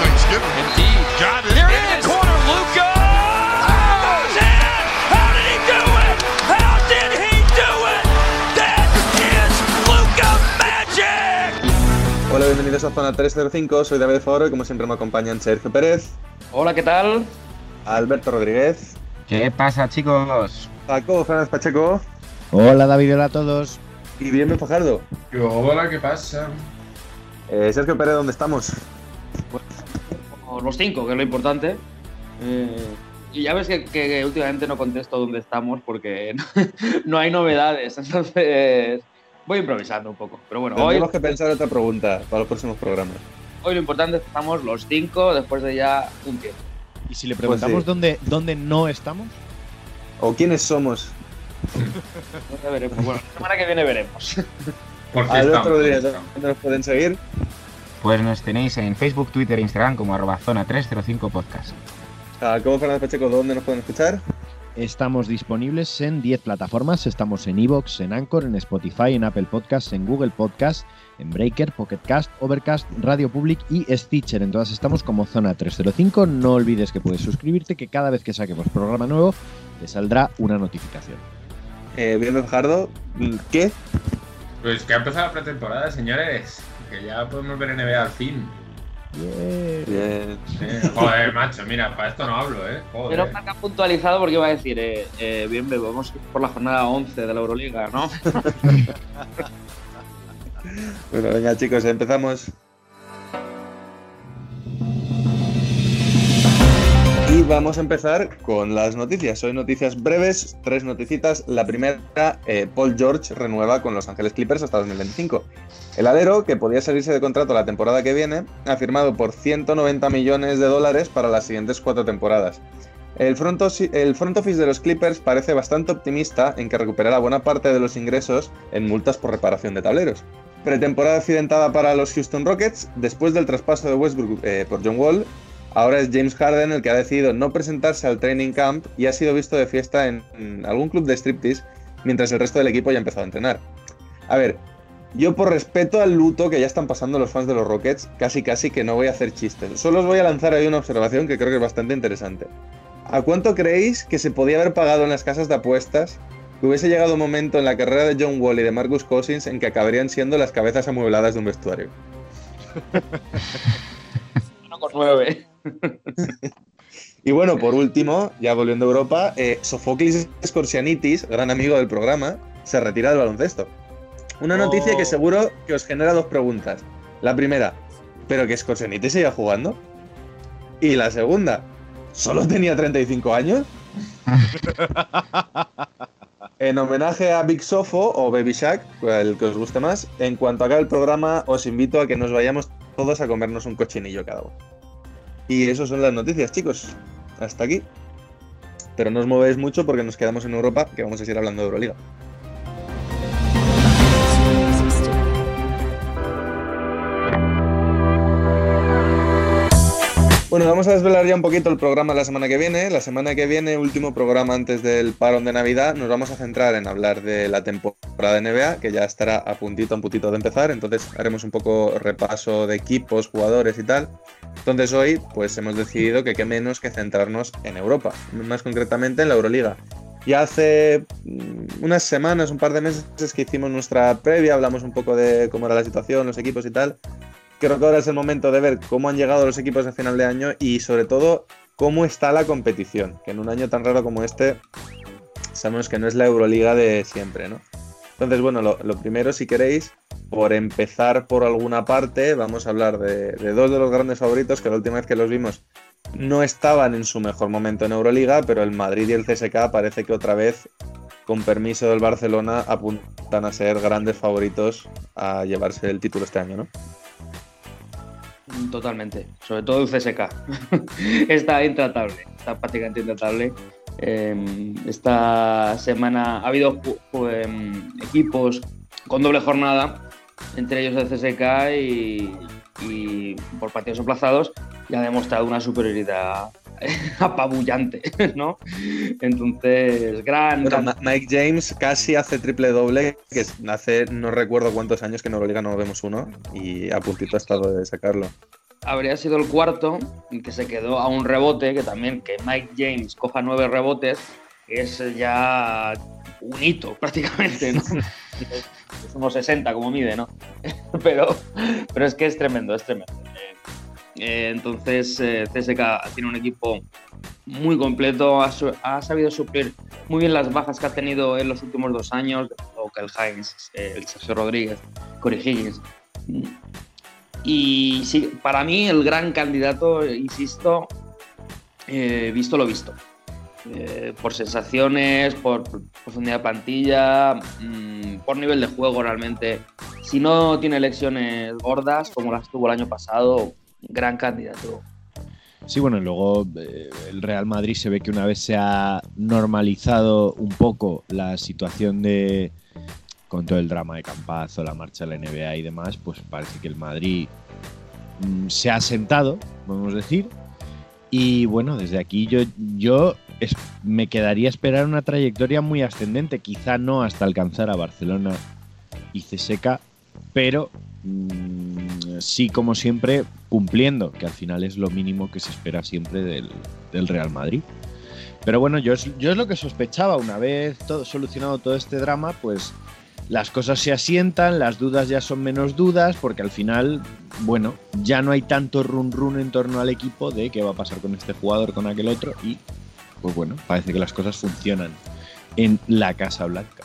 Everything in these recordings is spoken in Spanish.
Thanksgiving. Indeed. Got it. Here it? Luca magic. Hola, bienvenidos a Zona 305, soy David Foro y como siempre me acompañan Sergio Pérez, Hola, ¿qué tal? Alberto Rodríguez, ¿Qué pasa, chicos? Paco Fernández Pacheco Hola David, hola a todos. y Bienvenido Fajardo. Hola, ¿qué pasa? Eh, Sergio Pérez, ¿dónde estamos? Los cinco, que es lo importante. Eh, y ya ves que, que últimamente no contesto dónde estamos porque no, no hay novedades. Entonces voy improvisando un poco. Pero bueno, hoy, Tendremos que pensar otra pregunta para los próximos programas. hoy lo importante es que estamos los cinco después de ya un tiempo. ¿Y si le preguntamos sí. dónde, dónde no estamos? ¿O quiénes somos? Ya veremos. Bueno, la semana que viene veremos. Porque estamos. Rodríguez, ¿dónde nos pueden seguir? Pues nos tenéis en Facebook, Twitter e Instagram como arroba zona 305 podcast. Jacobo Fernández Pacheco, ¿dónde nos pueden escuchar? Estamos disponibles en 10 plataformas. Estamos en Evox, en Anchor, en Spotify, en Apple Podcasts, en Google Podcasts, en Breaker, Pocket Cast, Overcast, Radio Public y Stitcher. En todas estamos como Zona 305. No olvides que puedes suscribirte, que cada vez que saquemos programa nuevo te saldrá una notificación. Eh, Bienvenido Fajardo, ¿qué? Pues que ha empezado la pretemporada, señores. Que ya podemos ver NBA al fin. Bien. Bien. Eh, Joder, macho, mira, para esto no hablo, ¿eh? Pero Joder. marca puntualizado porque iba a decir, eh, eh, bien, vamos por la jornada 11 de la Euroliga, ¿no? Bueno, venga chicos, empezamos. Y vamos a empezar con las noticias. Hoy noticias breves, tres noticitas. La primera, eh, Paul George renueva con Los Ángeles Clippers hasta 2025. El alero, que podía salirse de contrato la temporada que viene, ha firmado por 190 millones de dólares para las siguientes cuatro temporadas. El front, el office de los Clippers parece bastante optimista en que recuperará buena parte de los ingresos en multas por reparación de tableros. Pretemporada accidentada para los Houston Rockets. Después del traspaso de Westbrook eh, por John Wall, ahora es James Harden el que ha decidido no presentarse al training camp y ha sido visto de fiesta en, en algún club de striptease mientras el resto del equipo ya ha empezado a entrenar. A ver, yo por respeto al luto que ya están pasando los fans de los Rockets, casi casi que no voy a hacer chistes. Solo os voy a lanzar ahí una observación que creo que es bastante interesante. ¿A cuánto creéis que se podía haber pagado en las casas de apuestas que hubiese llegado un momento en la carrera de John Wall y de Marcus Cousins en que acabarían siendo las cabezas amuebladas de un vestuario? Uno con nueve. Y bueno, por último, ya volviendo a Europa, eh, Sofoclis Scorsianitis, gran amigo del programa, se retira del baloncesto. Una Oh. noticia que seguro que os genera dos preguntas. La primera, ¿pero que Scorsianitis siga jugando? Y la segunda, ¿solo tenía 35 años? En homenaje a Big Sofo o Baby Shack, el que os guste más, en cuanto acabe el programa os invito a que nos vayamos todos a comernos un cochinillo cada uno. Y eso son las noticias, chicos. Hasta aquí. Pero no os movéis mucho porque nos quedamos en Europa, que vamos a seguir hablando de Euroliga. Bueno, vamos a desvelar ya un poquito el programa la semana que viene. La semana que viene, último programa antes del parón de Navidad, nos vamos a centrar en hablar de la temporada de NBA, que ya estará a puntito, a puntito de empezar. Entonces haremos un poco repaso de equipos, jugadores y tal. Entonces hoy, pues hemos decidido que qué menos que centrarnos en Europa, más concretamente en la Euroliga. Ya hace mm, unas semanas, un par de meses que hicimos nuestra previa, hablamos un poco de cómo era la situación, los equipos y tal. Creo que ahora es el momento de ver cómo han llegado los equipos a final de año y sobre todo cómo está la competición, que en un año tan raro como este sabemos que no es la Euroliga de siempre, ¿no? Entonces, bueno, lo, primero, si queréis, por empezar por alguna parte, vamos a hablar de, de dos de los grandes favoritos que la última vez que los vimos no estaban en su mejor momento en Euroliga, pero el Madrid y el CSK parece que otra vez, con permiso del Barcelona, apuntan a ser grandes favoritos a llevarse el título este año, ¿no? Totalmente, sobre todo el CSK. está intratable, está prácticamente intratable. Eh, esta semana ha habido em, equipos con doble jornada, entre ellos el CSK y, y por partidos aplazados, y ha demostrado una superioridad apabullante, ¿no? Entonces, gran... Bueno, Mike James casi hace triple doble, que hace no recuerdo cuántos años que en Euroliga no vemos uno, y a puntito ha estado de sacarlo. habría sido el cuarto, que se quedó a un rebote, que también que Mike James coja nueve rebotes, es ya un hito prácticamente, ¿no? es unos 60 como mide, ¿no? pero, pero es que es tremendo, es tremendo. Eh, entonces, eh, CSK tiene un equipo muy completo, ha, sabido suplir muy bien las bajas que ha tenido en los últimos dos años, Okel Hines, eh, el Sergio Rodríguez, Corey Higgins. Y sí, para mí el gran candidato, insisto, eh, visto lo visto. Por sensaciones, por profundidad de plantilla, mm, por nivel de juego realmente. Si no tiene elecciones gordas, como las tuvo el año pasado, gran candidato. Sí, bueno, luego eh, el Real Madrid se ve que una vez se ha normalizado un poco la situación de con todo el drama de Campazo, la marcha de la NBA y demás, pues parece que el Madrid mm, se ha asentado, podemos decir. Y bueno, desde aquí yo, yo es- me quedaría esperar una trayectoria muy ascendente, quizá no hasta alcanzar a Barcelona y CSK, pero mm, sí, como siempre, cumpliendo, que al final es lo mínimo que se espera siempre del, Real Madrid. Pero bueno, yo es, lo que sospechaba. Una vez solucionado todo este drama, pues las cosas se asientan, las dudas ya son menos dudas, porque al final, bueno, ya no hay tanto run run en torno al equipo de qué va a pasar con este jugador, con aquel otro, y pues bueno, parece que las cosas funcionan en la Casa Blanca.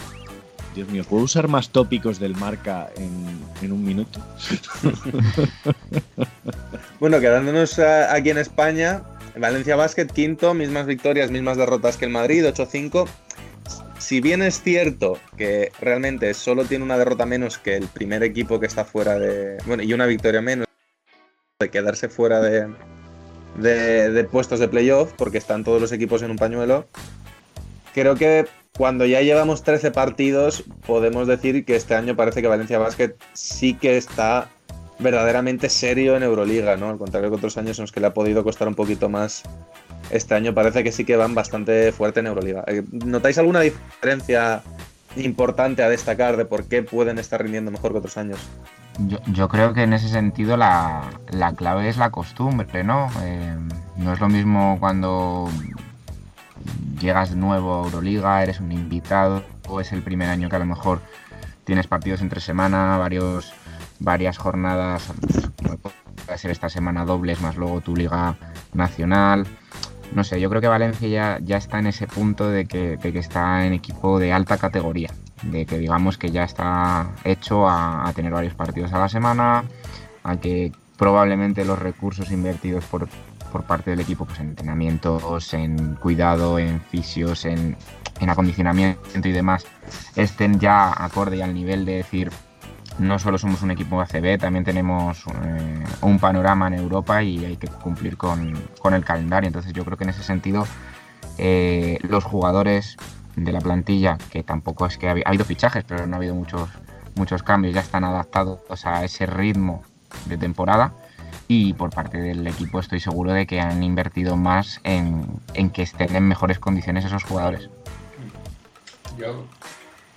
Dios mío, ¿puedo usar más tópicos del marca en, un minuto? Bueno, quedándonos aquí en España, Valencia Basket quinto, mismas victorias, mismas derrotas que el Madrid, 8-5. Si bien es cierto que realmente solo tiene una derrota menos que el primer equipo que está fuera de. Bueno, y una victoria menos de quedarse fuera de, de puestos de playoff, porque están todos los equipos en un pañuelo. Creo que cuando ya llevamos 13 partidos, podemos decir que este año parece que Valencia Basket sí que está verdaderamente serio en Euroliga, ¿no? Al contrario que otros años en los que le ha podido costar un poquito más. Este año parece que sí que van bastante fuerte en Euroliga. Eh, ¿Notáis alguna diferencia importante a destacar de por qué pueden estar rindiendo mejor que otros años? Yo, creo que en ese sentido la, la clave es la costumbre, ¿no? Eh, no es lo mismo cuando llegas nuevo a Euroliga, eres un invitado, o es el primer año que a lo mejor tienes partidos entre semana, varios, varias jornadas, como puede ser esta semana dobles, más luego tu liga nacional. No sé, yo creo que Valencia ya, ya está en ese punto de que, de que está en equipo de alta categoría, de que digamos que ya está hecho a tener varios partidos a la semana, a que probablemente los recursos invertidos por, por parte del equipo, pues en entrenamientos, en cuidado, en fisios, en, en acondicionamiento y demás, estén ya acorde y al nivel de decir, no solo somos un equipo ACB, también tenemos eh, un panorama en Europa y hay que cumplir con, con el calendario. Entonces yo creo que en ese sentido eh, los jugadores de la plantilla, que tampoco es que ha, ha habido fichajes, pero no ha habido muchos, muchos cambios, ya están adaptados a ese ritmo de temporada. Y por parte del equipo estoy seguro de que han invertido más en, en que estén en mejores condiciones esos jugadores. Yo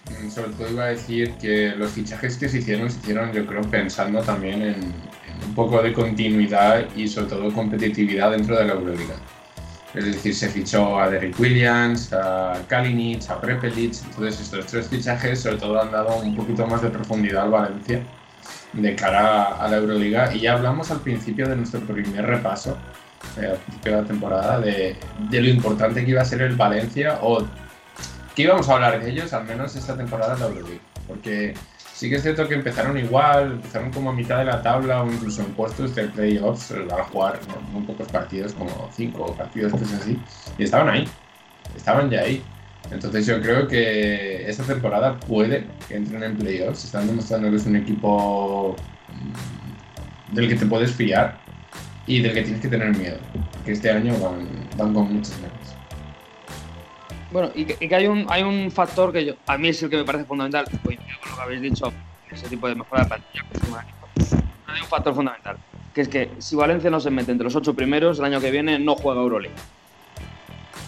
mm, sobre todo iba a decir que los fichajes que se hicieron se hicieron yo creo pensando también en, un poco de continuidad y sobre todo competitividad dentro de la Euroliga. Es decir, se fichó a Derrick Williams, a Kalinic, a Prepelic, entonces estos tres fichajes sobre todo han dado un poquito más de profundidad al Valencia de cara a la Euroliga y ya hablamos al principio de nuestro primer repaso, eh, al principio de la temporada, de, de lo importante que iba a ser el Valencia o que íbamos a hablar de ellos, al menos esta temporada en la Euroleague. Porque sí que es cierto que empezaron igual, empezaron como a mitad de la tabla o incluso en puestos de playoffs, van jugar muy pocos partidos, como cinco partidos, cosas así, y estaban ahí, estaban ya ahí. Entonces yo creo que esta temporada puede que entren en playoffs, están demostrando que es un equipo mm, del que te puedes fiar y del que tienes que tener miedo. Que este año van, van con muchas ganas. Bueno, y que, y que hay, un, hay un factor que yo, a mí es el que me parece fundamental, coincido con lo que habéis dicho, ese tipo de mejora de plantilla. Hay un factor fundamental, que es que si Valencia no se mete entre los ocho primeros, el año que viene no juega Euroliga.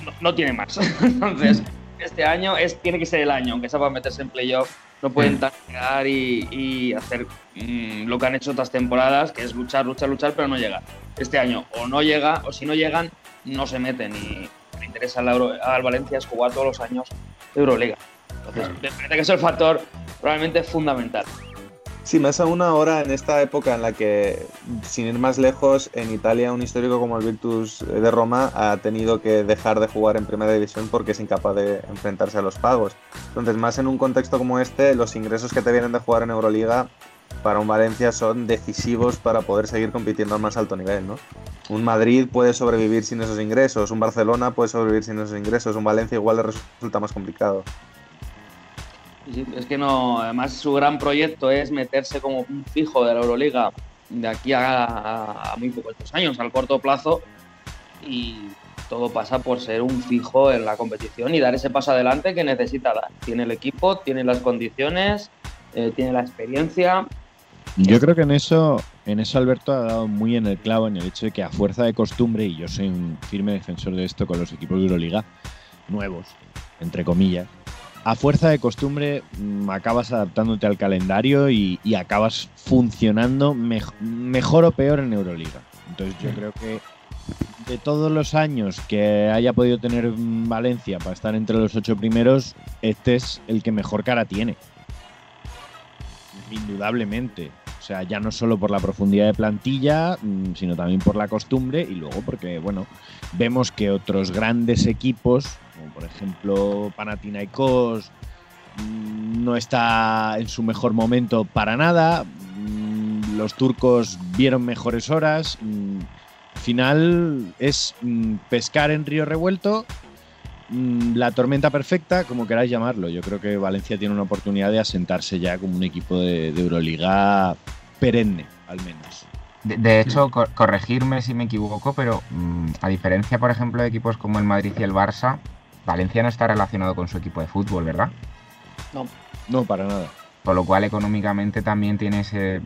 No, no tiene más. Entonces, este año es, tiene que ser el año, aunque sea para meterse en playoff. No pueden llegar y, y hacer mm, lo que han hecho otras temporadas, que es luchar, luchar, luchar, pero no llegar. Este año o no llega, o si no llegan, no se meten. Y me interesa al, Euro- al Valencia es jugar todos los años Euroliga. Entonces, Claro. me parece que es el factor probablemente fundamental. Sí, más aún ahora en esta época en la que, sin ir más lejos, en Italia un histórico como el Virtus de Roma ha tenido que dejar de jugar en primera división porque es incapaz de enfrentarse a los pagos. Entonces, más en un contexto como este, los ingresos que te vienen de jugar en Euroliga para un Valencia son decisivos para poder seguir compitiendo al más alto nivel, ¿no? Un Madrid puede sobrevivir sin esos ingresos, un Barcelona puede sobrevivir sin esos ingresos, un Valencia igual le resulta más complicado. Es que no, además su gran proyecto es meterse como un fijo de la Euroliga de aquí a muy pocos años, al corto plazo, y todo pasa por ser un fijo en la competición y dar ese paso adelante que necesita dar. Tiene el equipo, tiene las condiciones, eh, tiene la experiencia. Yo creo que en eso, en eso Alberto ha dado muy en el clavo en el hecho de que a fuerza de costumbre, y yo soy un firme defensor de esto con los equipos de Euroliga, nuevos, entre comillas, a fuerza de costumbre mm, acabas adaptándote al calendario y, y acabas funcionando mej- mejor o peor en Euroliga. Entonces yo creo que de todos los años que haya podido tener mm, Valencia para estar entre los ocho primeros, este es el que mejor cara tiene indudablemente. O sea, ya no solo por la profundidad de plantilla, mm, sino también por la costumbre y luego porque, bueno, vemos que otros grandes equipos, como por ejemplo Panathinaikos, mm, no está en su mejor momento para nada. mm, Los turcos vieron mejores horas. mm, Final es pescar en río revuelto la tormenta perfecta, como queráis llamarlo. Yo creo que Valencia tiene una oportunidad de asentarse ya como un equipo de, de Euroliga perenne, al menos. De, de hecho, cor- corregirme si me equivoco, pero mm, a diferencia, por ejemplo, de equipos como el Madrid y el Barça, Valencia no está relacionado con su equipo de fútbol, ¿verdad? No, para nada. Por lo cual, económicamente también tiene ese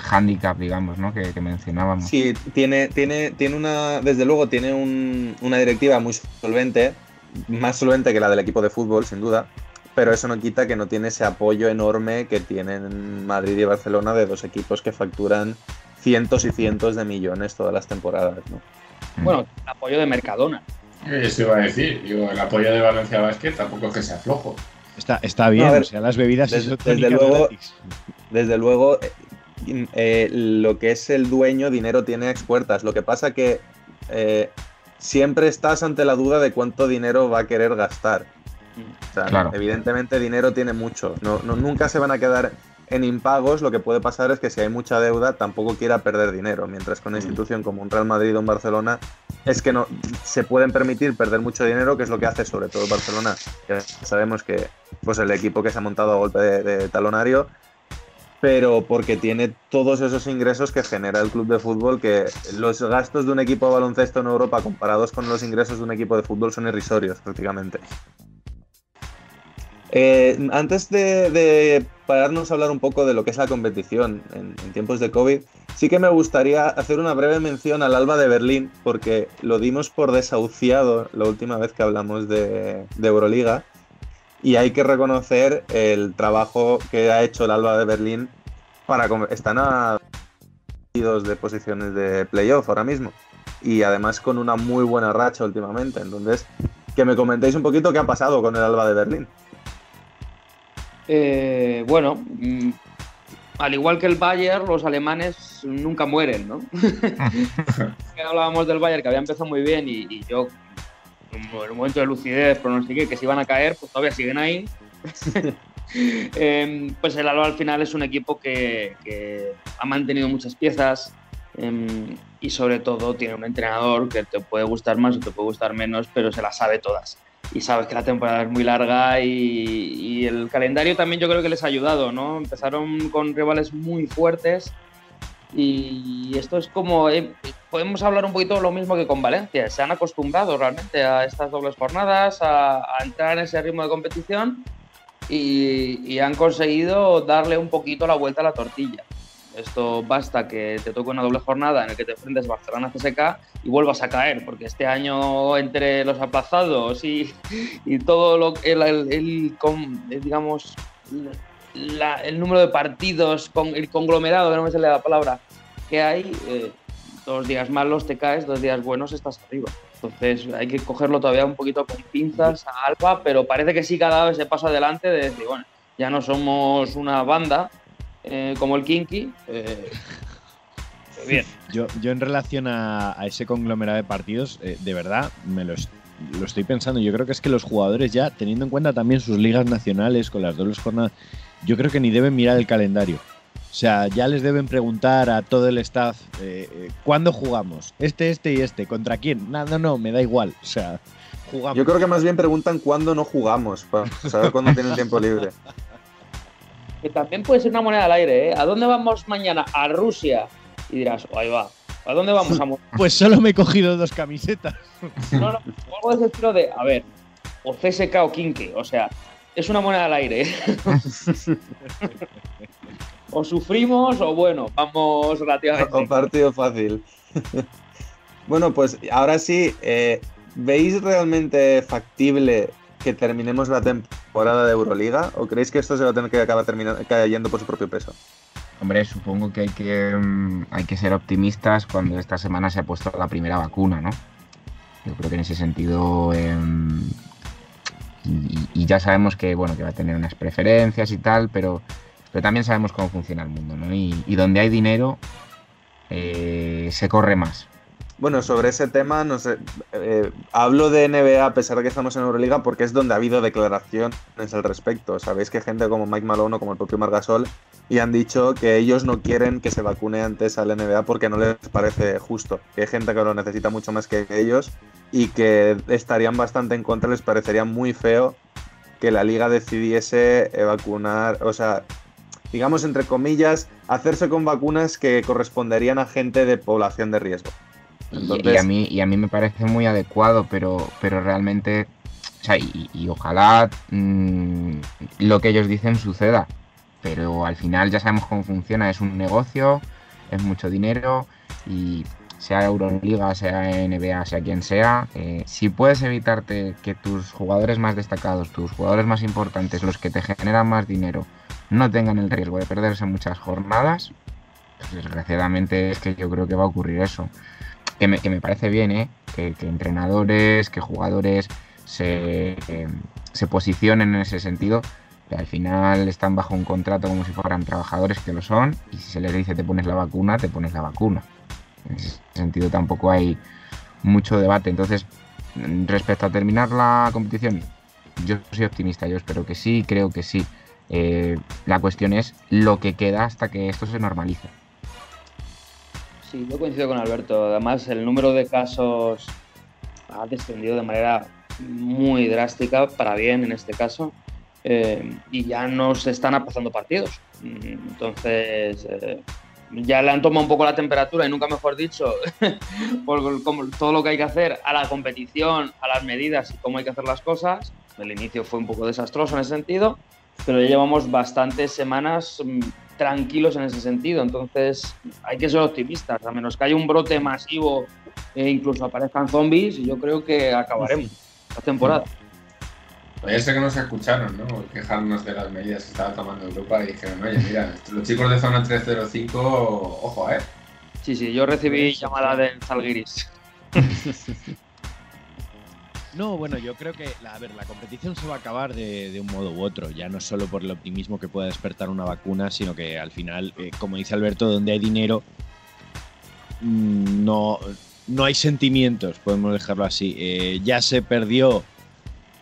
hándicap, digamos, ¿no? Que, que mencionábamos. Sí, tiene, tiene, tiene una, desde luego, tiene un- una directiva muy solvente, más solvente que la del equipo de fútbol, sin duda, pero eso no quita que no tiene ese apoyo enorme que tienen Madrid y Barcelona de dos equipos que facturan cientos y cientos de millones todas las temporadas, ¿no? Mm. Bueno, el apoyo de Mercadona. Eso iba a decir. Digo, el apoyo de Valencia Basket tampoco es que sea flojo. Está, está bien, No, a ver, o sea, las bebidas desde- desde luego- gratis. Desde luego, eh, eh, lo que es el dueño, dinero tiene a expuertas. Lo que pasa que eh, siempre estás ante la duda de cuánto dinero va a querer gastar. O sea, Claro. evidentemente dinero tiene mucho. No, no- nunca se van a quedar en impagos. Lo que puede pasar es que si hay mucha deuda, tampoco quiera perder dinero. Mientras que una institución como un Real Madrid o un Barcelona es que no se pueden permitir perder mucho dinero, que es lo que hace sobre todo el Barcelona. Ya sabemos que pues el equipo que se ha montado a golpe de, de talonario, pero porque tiene todos esos ingresos que genera el club de fútbol, que los gastos de un equipo de baloncesto en Europa comparados con los ingresos de un equipo de fútbol son irrisorios prácticamente. Eh, antes de, pararnos a hablar un poco de lo que es la competición en, tiempos de COVID, sí que me gustaría hacer una breve mención al Alba de Berlín, porque lo dimos por desahuciado la última vez que hablamos de Euroliga, y hay que reconocer el trabajo que ha hecho el Alba de Berlín para... Están a dos de posiciones de playoff ahora mismo, y además con una muy buena racha últimamente, entonces que me comentéis un poquito qué ha pasado con el Alba de Berlín. Eh, bueno, mm, al igual que el Bayern, los alemanes nunca mueren, ¿no? Hablábamos del Bayern, que había empezado muy bien y, y yo, en un momento de lucidez, pronostiqué que se iban a caer, pues todavía siguen ahí. Em, pues el Alba al final es un equipo que, que ha mantenido muchas piezas em, y sobre todo tiene un entrenador que te puede gustar más o te puede gustar menos, pero se las sabe todas. Y sabes que la temporada es muy larga y, y el calendario también yo creo que les ha ayudado, ¿no? Empezaron con rivales muy fuertes y esto es como, eh, podemos hablar un poquito lo mismo que con Valencia. Se han acostumbrado realmente a estas dobles jornadas, a, a entrar en ese ritmo de competición y, y han conseguido darle un poquito la vuelta a la tortilla. Esto basta que te toque una doble jornada en la que te enfrentes Barcelona CSK y vuelvas a caer, porque este año entre los aplazados y, y todo lo el, el, el con- eh, digamos la- el número de partidos, con el conglomerado, que no me sale la palabra, que hay, eh, dos días malos te caes, dos días buenos estás arriba. Entonces hay que cogerlo todavía un poquito con pinzas a Alba, pero parece que sí que ha dado ese paso adelante de decir, bueno, ya no somos una banda eh, como el Kinky. eh, bien. Yo, yo en relación a, a ese conglomerado de partidos, eh, de verdad, me lo, lo estoy pensando. Yo creo que es que los jugadores ya, teniendo en cuenta también sus ligas nacionales con las dobles jornadas, yo creo que ni deben mirar el calendario. O sea, ya les deben preguntar a todo el staff, eh, eh, ¿cuándo jugamos? Este, este y este. ¿Contra quién? No, no, no, me da igual. O sea, jugamos. Yo creo que más bien preguntan cuándo no jugamos, para saber cuándo tienen tiempo libre. Que también puede ser una moneda al aire, ¿eh? ¿A dónde vamos mañana? A Rusia. Y dirás, oh, ahí va. ¿A dónde vamos? A Mo- Pues solo me he cogido dos camisetas. No, no, o algo de ese estilo de, a ver, o CSK o Kinky, o sea, es una moneda al aire. o sufrimos o bueno, vamos relativamente. O partido fácil. bueno, pues ahora sí, eh, ¿veis realmente factible que terminemos la temporada de Euroliga? ¿O creéis que esto se va a tener que acabar cayendo por su propio peso? Hombre, supongo que hay que, mm, hay que ser optimistas cuando esta semana se ha puesto la primera vacuna, ¿no? Yo creo que en ese sentido. em, y, y ya sabemos que, bueno, que va a tener unas preferencias y tal, pero, pero también sabemos cómo funciona el mundo, ¿no? Y, donde hay dinero, eh, se corre más. Bueno, sobre ese tema, no sé, eh, hablo de NBA a pesar de que estamos en Euroliga porque es donde ha habido declaraciones al respecto. Sabéis que gente como Mike Malone o como el propio Margasol y han dicho que ellos no quieren que se vacune antes al NBA porque no les parece justo. Que hay gente que lo necesita mucho más que ellos y que estarían bastante en contra, les parecería muy feo que la liga decidiese eh, vacunar, o sea, digamos entre comillas, hacerse con vacunas que corresponderían a gente de población de riesgo. Y- Entonces- y, a mí, y a mí me parece muy adecuado, pero, pero realmente, o sea, y, y ojalá mm, lo que ellos dicen suceda. Pero al final ya sabemos cómo funciona, es un negocio, es mucho dinero y sea Euroliga, sea NBA, sea quien sea, eh, si puedes evitarte que tus jugadores más destacados, tus jugadores más importantes, los que te generan más dinero, no tengan el riesgo de perderse muchas jornadas, pues desgraciadamente es que yo creo que va a ocurrir eso que me, que me parece bien, ¿eh? que, entrenadores, que jugadores se, eh, se posicionen en ese sentido, al final están bajo un contrato como si fueran trabajadores que lo son, y si se les dice te pones la vacuna, te pones la vacuna. En ese sentido tampoco hay mucho debate. Entonces, respecto a terminar la competición, yo soy optimista, yo espero que sí, creo que sí. Eh, la cuestión es lo que queda hasta que esto se normalice. Sí, yo coincido con Alberto. Además, el número de casos ha descendido de manera muy drástica, para bien en este caso, eh, y ya no se están aplazando partidos. Mm, Entonces, eh, ya le han tomado un poco la temperatura, y nunca mejor dicho, por como todo lo que hay que hacer a la competición, a las medidas y cómo hay que hacer las cosas. El inicio fue un poco desastroso en ese sentido, pero ya llevamos bastantes semanas mm, tranquilos en ese sentido. Entonces hay que ser optimistas, a menos que haya un brote masivo e incluso aparezcan zombies, yo creo que acabaremos la temporada. Ayer sé que nos escucharon, ¿no? Quejarnos de las medidas que estaba tomando Europa y dijeron, oye, mira, los chicos de zona 305, ojo, ¿eh? Sí, sí, yo recibí llamada del Zalgiris. No, bueno, yo creo que la, a ver, la competición se va a acabar de, de un modo u otro, ya no solo por el optimismo que pueda despertar una vacuna, sino que al final, eh, como dice Alberto, donde hay dinero, mm, no, no hay sentimientos, podemos dejarlo así. Eh, ya se perdió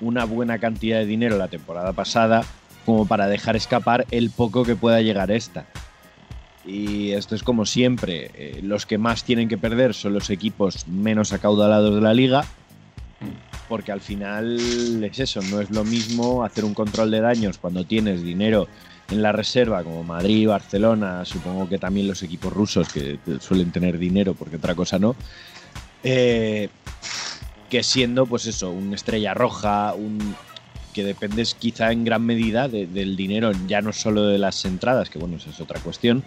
una buena cantidad de dinero la temporada pasada como para dejar escapar el poco que pueda llegar esta. Y esto es como siempre, eh, los que más tienen que perder son los equipos menos acaudalados de la liga, porque al final es eso, no es lo mismo hacer un control de daños cuando tienes dinero en la reserva, como Madrid, Barcelona, supongo que también los equipos rusos que suelen tener dinero, porque otra cosa no, eh, que siendo, pues eso, una estrella roja, un que dependes quizá en gran medida de- del dinero, ya no solo de las entradas, que bueno, esa es otra cuestión,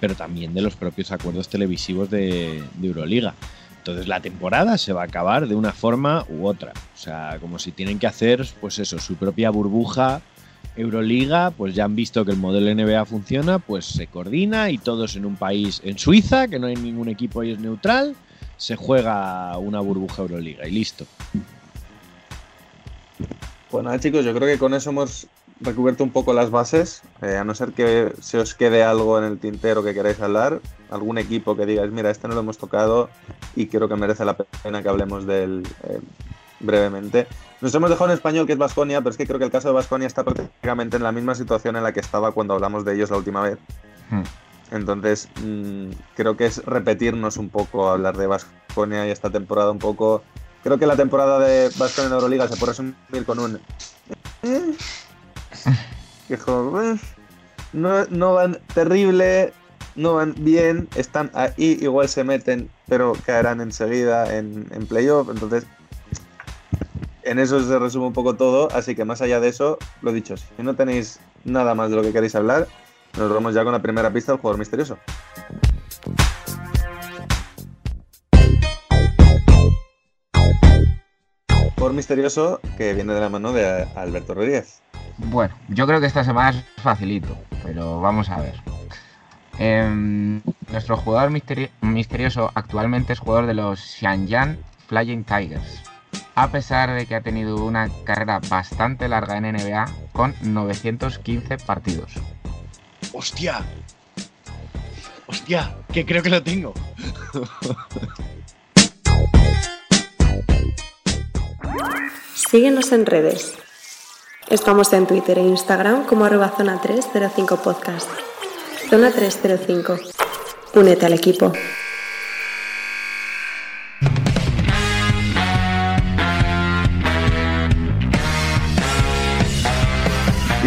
pero también de los propios acuerdos televisivos de, Euroliga. Entonces la temporada se va a acabar de una forma u otra. O sea, como si tienen que hacer, pues eso, su propia burbuja Euroliga, pues ya han visto que el modelo NBA funciona, pues se coordina y todos en un país, en Suiza, que no hay ningún equipo y es neutral, se juega una burbuja Euroliga y listo. Pues nada, chicos, yo creo que con eso hemos recubierto un poco las bases. eh, a no ser que se os quede algo en el tintero que queráis hablar, algún equipo que digáis, mira, este no lo hemos tocado y creo que merece la pena que hablemos de él eh, brevemente. Nos hemos dejado en español que es Vasconia, pero es que creo que el caso de Vasconia está prácticamente en la misma situación en la que estaba cuando hablamos de ellos la última vez. Hmm. Entonces, mm, creo que es repetirnos un poco, hablar de Vasconia y esta temporada un poco. Creo que la temporada de Vasconia en Euroliga se puede resumir con un. eh, que jo- eh, no, no van terrible, no van bien, están ahí, igual se meten, pero caerán enseguida en, en playoff. Entonces, en eso se resume un poco todo. Así que más allá de eso, lo dicho, si no tenéis nada más de lo que queréis hablar, nos vamos ya con la primera pista del jugador misterioso. Jugador misterioso que viene de la mano de Alberto Rodríguez. Bueno, yo creo que esta semana es facilito, pero vamos a ver. Em, nuestro jugador misteri- misterioso actualmente es jugador de los Xianyang Flying Tigers. A pesar de que ha tenido una carrera bastante larga en NBA con 915 partidos. ¡Hostia! ¡Hostia! Que creo que lo tengo. Síguenos en redes. Estamos en Twitter e Instagram como arroba zona 305 podcast. Zona 305. Únete al equipo.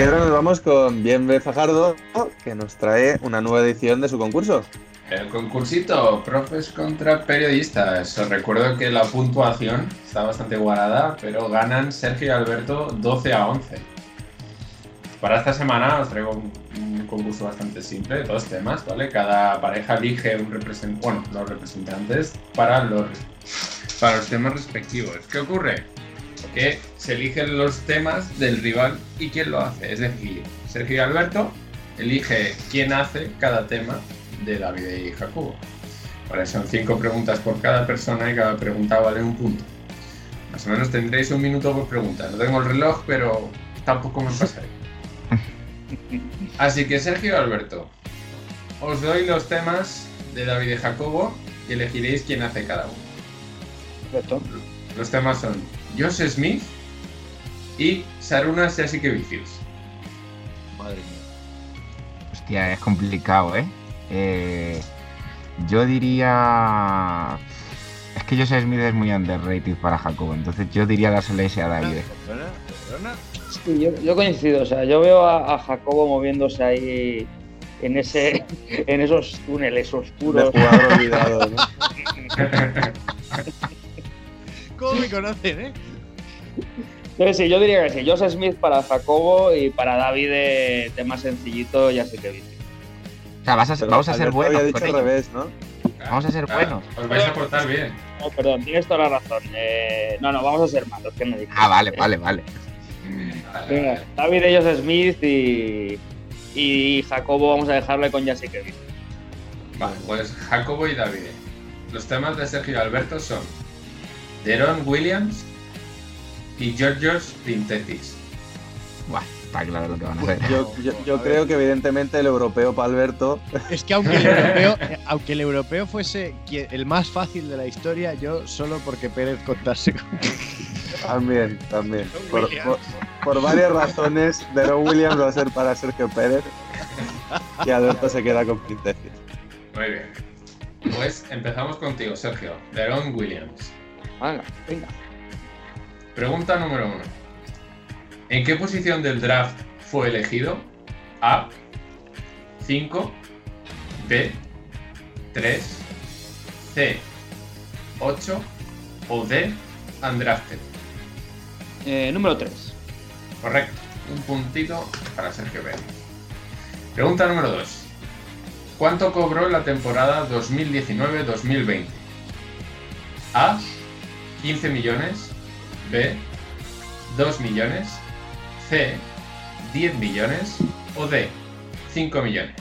Nos vamos con Bienve Fajardo, que nos trae una nueva edición de su concurso. El concursito, profes contra periodistas. Os recuerdo que la puntuación está bastante guardada, pero ganan Sergio y Alberto 12 a 11. Para esta semana os traigo un, un concurso bastante simple, dos temas, ¿vale? Cada pareja elige un representante, bueno, los representantes para los, para los temas respectivos. ¿Qué ocurre? Que se eligen los temas del rival y quién lo hace. Es decir, Sergio y Alberto elige quién hace cada tema de David y Jacobo. Vale, son cinco preguntas por cada persona y cada pregunta vale un punto. Más o menos tendréis un minuto por pregunta. No tengo el reloj, pero tampoco me pasaré. Así que Sergio y Alberto, os doy los temas de David y Jacobo y elegiréis quién hace cada uno. Los temas son Josh Smith y Sarunas Jasikevicius. Madre mía. Hostia, es complicado, ¿eh? Eh, yo diría... Es que Joseph Smith es muy underrated para Jacobo, entonces yo diría ese a David. Perdona, perdona. Sí, yo, yo coincido, o sea, yo veo a, a Jacobo moviéndose ahí en ese en esos túneles oscuros. jugador olvidado, ¿no? ¿Cómo me conocen, eh? Entonces sí, yo diría que sí, Joseph Smith para Jacobo y para David de tema sencillito, ya sé que dice. O sea, vas a vamos a ser buenos había dicho con al ello. revés, ¿no? Vamos a ser Ah, buenos. Os vais a portar bien. No, perdón, tienes toda la razón. Eh, no, no, vamos a ser malos, que me dices. Ah, vale, vale, vale. Venga. David de Joseph Smith y, y Jacobo vamos a dejarle con Jesse Kevin. Vale, pues Jacobo y David. Los temas de Sergio y Alberto son Deron Williams y Georgios Printetis. Buah, está claro lo que van a hacer. Yo, yo- yo creo que evidentemente el europeo para Alberto Es que aunque el europeo, aunque el europeo fuese el más fácil de la historia, yo solo porque Pérez contase con también, también. Por, Williams. por- por varias razones, Deron Williams va a ser para Sergio Pérez y Alberto se queda con Printesis. Muy bien. Pues empezamos contigo, Sergio. Deron Williams. Venga, venga. Pregunta número uno. ¿En qué posición del draft fue elegido? A. 5. B. 3. C. 8. O D. Undrafted. Eh, número 3. Correcto. Un puntito para Sergio Pérez. Pregunta número 2. ¿Cuánto cobró la temporada 2019-2020? A. 15 millones. B. 2 millones. C. 10 millones. O D. 5 millones.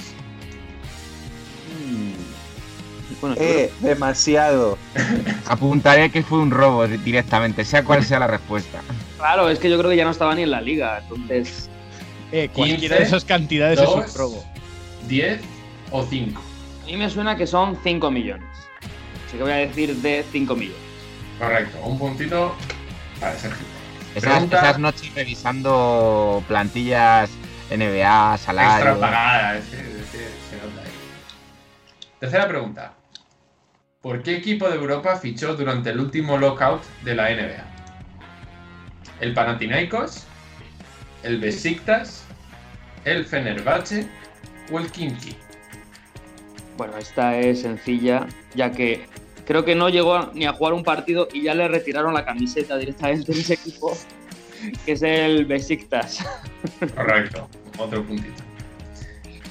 Bueno, yo Eh, demasiado. Apuntaré que fue un robo directamente, sea cual sea la respuesta. claro, es que yo creo que ya no estaba ni en la liga. Entonces, Eh, cualquiera 15, de esas cantidades es dos. un robo. 10 o 5. a mí me suena que son 5 millones. Así que voy a decir de 5 millones. Correcto. Un puntito para Sergio. Esas, Pregunta- esas noches revisando plantillas NBA, Extra salarios. pagada, es que- es que se nota ahí. Tercera pregunta. ¿Por qué equipo de Europa fichó durante el último lockout de la NBA? ¿El Panathinaikos? ¿El Besiktas? ¿El Fenerbahce? ¿O el Kimki? Bueno, esta es sencilla, ya que creo que no llegó ni a jugar un partido y ya le retiraron la camiseta directamente de ese equipo, que es el Besiktas. Correcto. Otro puntito.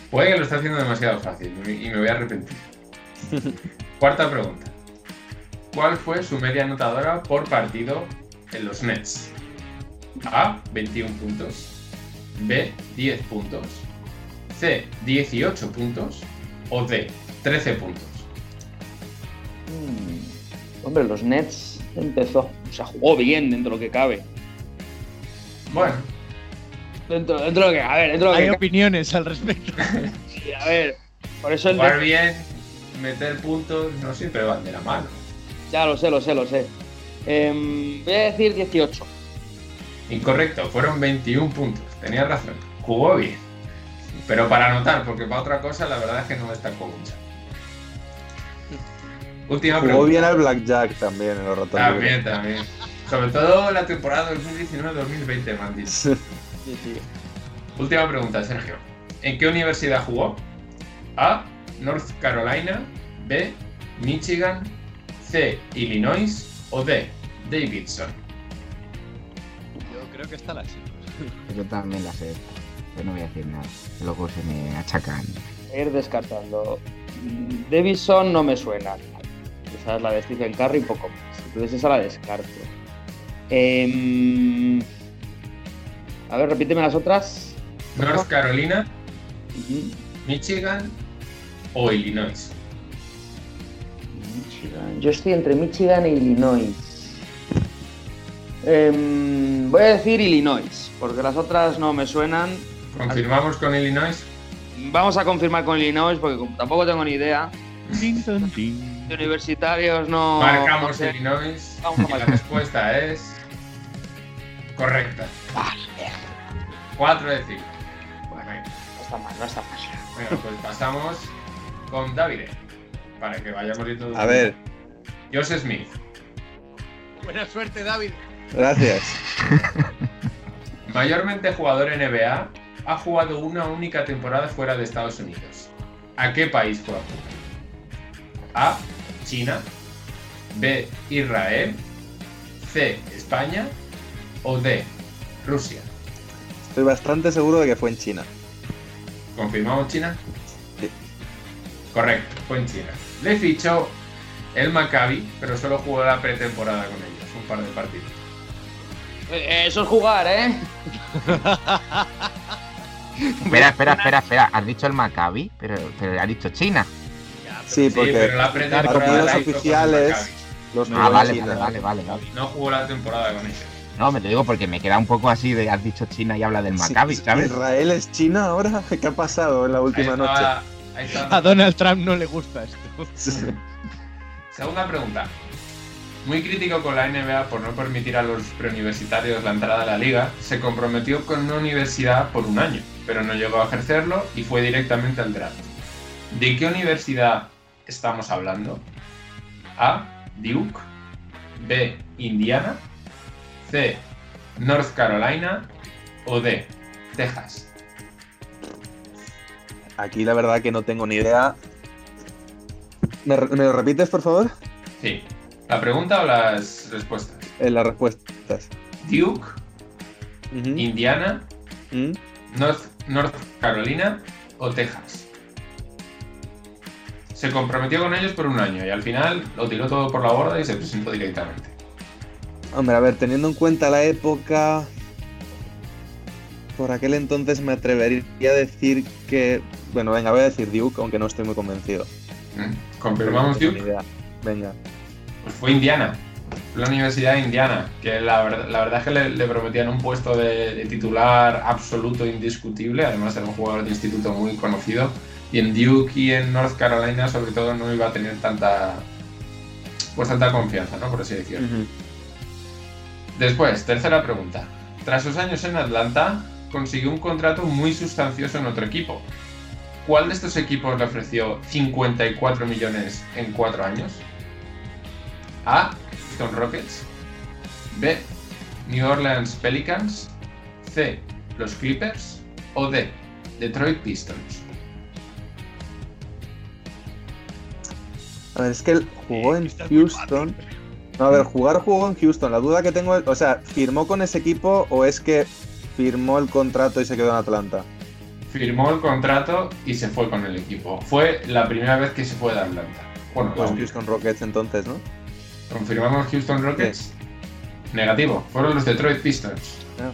Puede que lo esté haciendo demasiado fácil y me voy a arrepentir. Cuarta pregunta. ¿Cuál fue su media anotadora por partido en los Nets? A. 21 puntos. B. 10 puntos. C. 18 puntos. O D. 13 puntos. Mm, Hombre, los Nets empezó, o sea, jugó bien dentro de lo que cabe. Bueno, Dentro, dentro de lo que, a ver, dentro de Hay lo que opiniones al respecto. cabe. A ver, por eso el jugar de- bien, meter puntos, no siempre van de la mano. Ya lo sé, lo sé, lo sé. Em, voy a decir 18. Incorrecto, fueron 21 puntos. Tenías razón. Jugó bien. Pero para anotar, porque para otra cosa, la verdad es que no destacó mucho. Última Jugó pregunta. bien al Blackjack también en los ratos También, libres. también. Sobre todo la temporada 2019-2020, me han dicho. Última pregunta, Sergio. ¿En qué universidad jugó? A. North Carolina. B. Michigan. C. Illinois. O D. Davidson. Yo creo que está la Yo también la sé. Yo no voy a decir nada. Luego se me achacan. Voy a ir descartando. Davison no me suena. Esa es la de Stephen Curry, poco más. Entonces esa la descarto. Em, a ver, repíteme las otras. North Carolina. Michigan o Illinois. Michigan. Yo estoy entre Michigan e Illinois. Em, voy a decir Illinois, porque las otras no me suenan. ¿Confirmamos con Illinois? Vamos a confirmar con Illinois, porque tampoco tengo ni idea. De universitarios no. Marcamos no sé. Illinois Vamos a y la respuesta es correcta. 4 de 5. Bueno, no está mal, no está mal. Bueno, pues pasamos con David. Para que vayamos viendo. A ver, Josh Smith. Buena suerte, David. gracias. Mayormente jugador NBA, ha jugado una única temporada fuera de Estados Unidos. ¿A qué país fue a jugar? A. China. B. Israel. C. España. O D. Rusia. Estoy bastante seguro de que fue en China. ¿Confirmamos China? Sí. Correcto, fue en China. Le fichó el Maccabi, pero solo jugó la pretemporada con ellos, un par de partidos. Eh, Eso es jugar, ¿eh? Espera, espera, espera, espera. ¿Has dicho el Maccabi? Pero, pero has dicho China. Sí, Sí, porque pero la partidos con el oficiales los Ah, vale, China. vale, vale, vale, vale. No jugó la temporada con ellos. No, me lo digo porque me queda un poco así de has dicho China y habla del Sí, Maccabi, sí, ¿sabes? ¿Israel es China ahora? ¿Qué ha pasado en la Ahí última noche? estaba- ahí estaba. A Donald Trump no le gusta esto. Segunda pregunta. Muy crítico con la NBA por no permitir a los preuniversitarios la entrada a la liga, se comprometió con una universidad por un año, pero no llegó a ejercerlo y fue directamente al draft. ¿De qué universidad estamos hablando? A. Duke. B. Indiana. C. North Carolina. O D. Texas. Aquí la verdad que no tengo ni idea. ¿Me, lo repites, por favor? Sí. ¿La pregunta o las respuestas? En las respuestas. Duke. Indiana, Mm. North, North Carolina o Texas. Se comprometió con ellos por un año y al final lo tiró todo por la borda y se presentó directamente. Hombre, a ver, teniendo en cuenta la época. Por aquel entonces me atrevería a decir que. Bueno, venga, voy a decir Duke, aunque no estoy muy convencido. ¿Mm? ¿Confirmamos No Duke? idea. Venga. Pues fue Indiana, la Universidad de Indiana, que la, verdad- la verdad es que le, le prometían un puesto de, de titular absoluto indiscutible, además era un jugador de instituto muy conocido, y en Duke y en North Carolina sobre todo no iba a tener tanta pues tanta confianza, ¿no? Por así decirlo. Después, tercera pregunta. Tras sus años en Atlanta, consiguió un contrato muy sustancioso en otro equipo. ¿Cuál de estos equipos le ofreció 54 millones en cuatro años? A. Houston Rockets. B. New Orleans Pelicans. C. Los Clippers. O D. Detroit Pistons. A ver, es que él jugó en Houston. No, a ver, jugar jugó en Houston. La duda que tengo es, o sea, ¿firmó con ese equipo o es que firmó el contrato y se quedó en Atlanta? Firmó el contrato y se fue con el equipo. Fue la primera vez que se fue de Atlanta. Bueno, Pues única. Houston Rockets entonces, ¿no? Confirmamos Houston Rockets. Negativo, fueron los Detroit Pistons. Ah.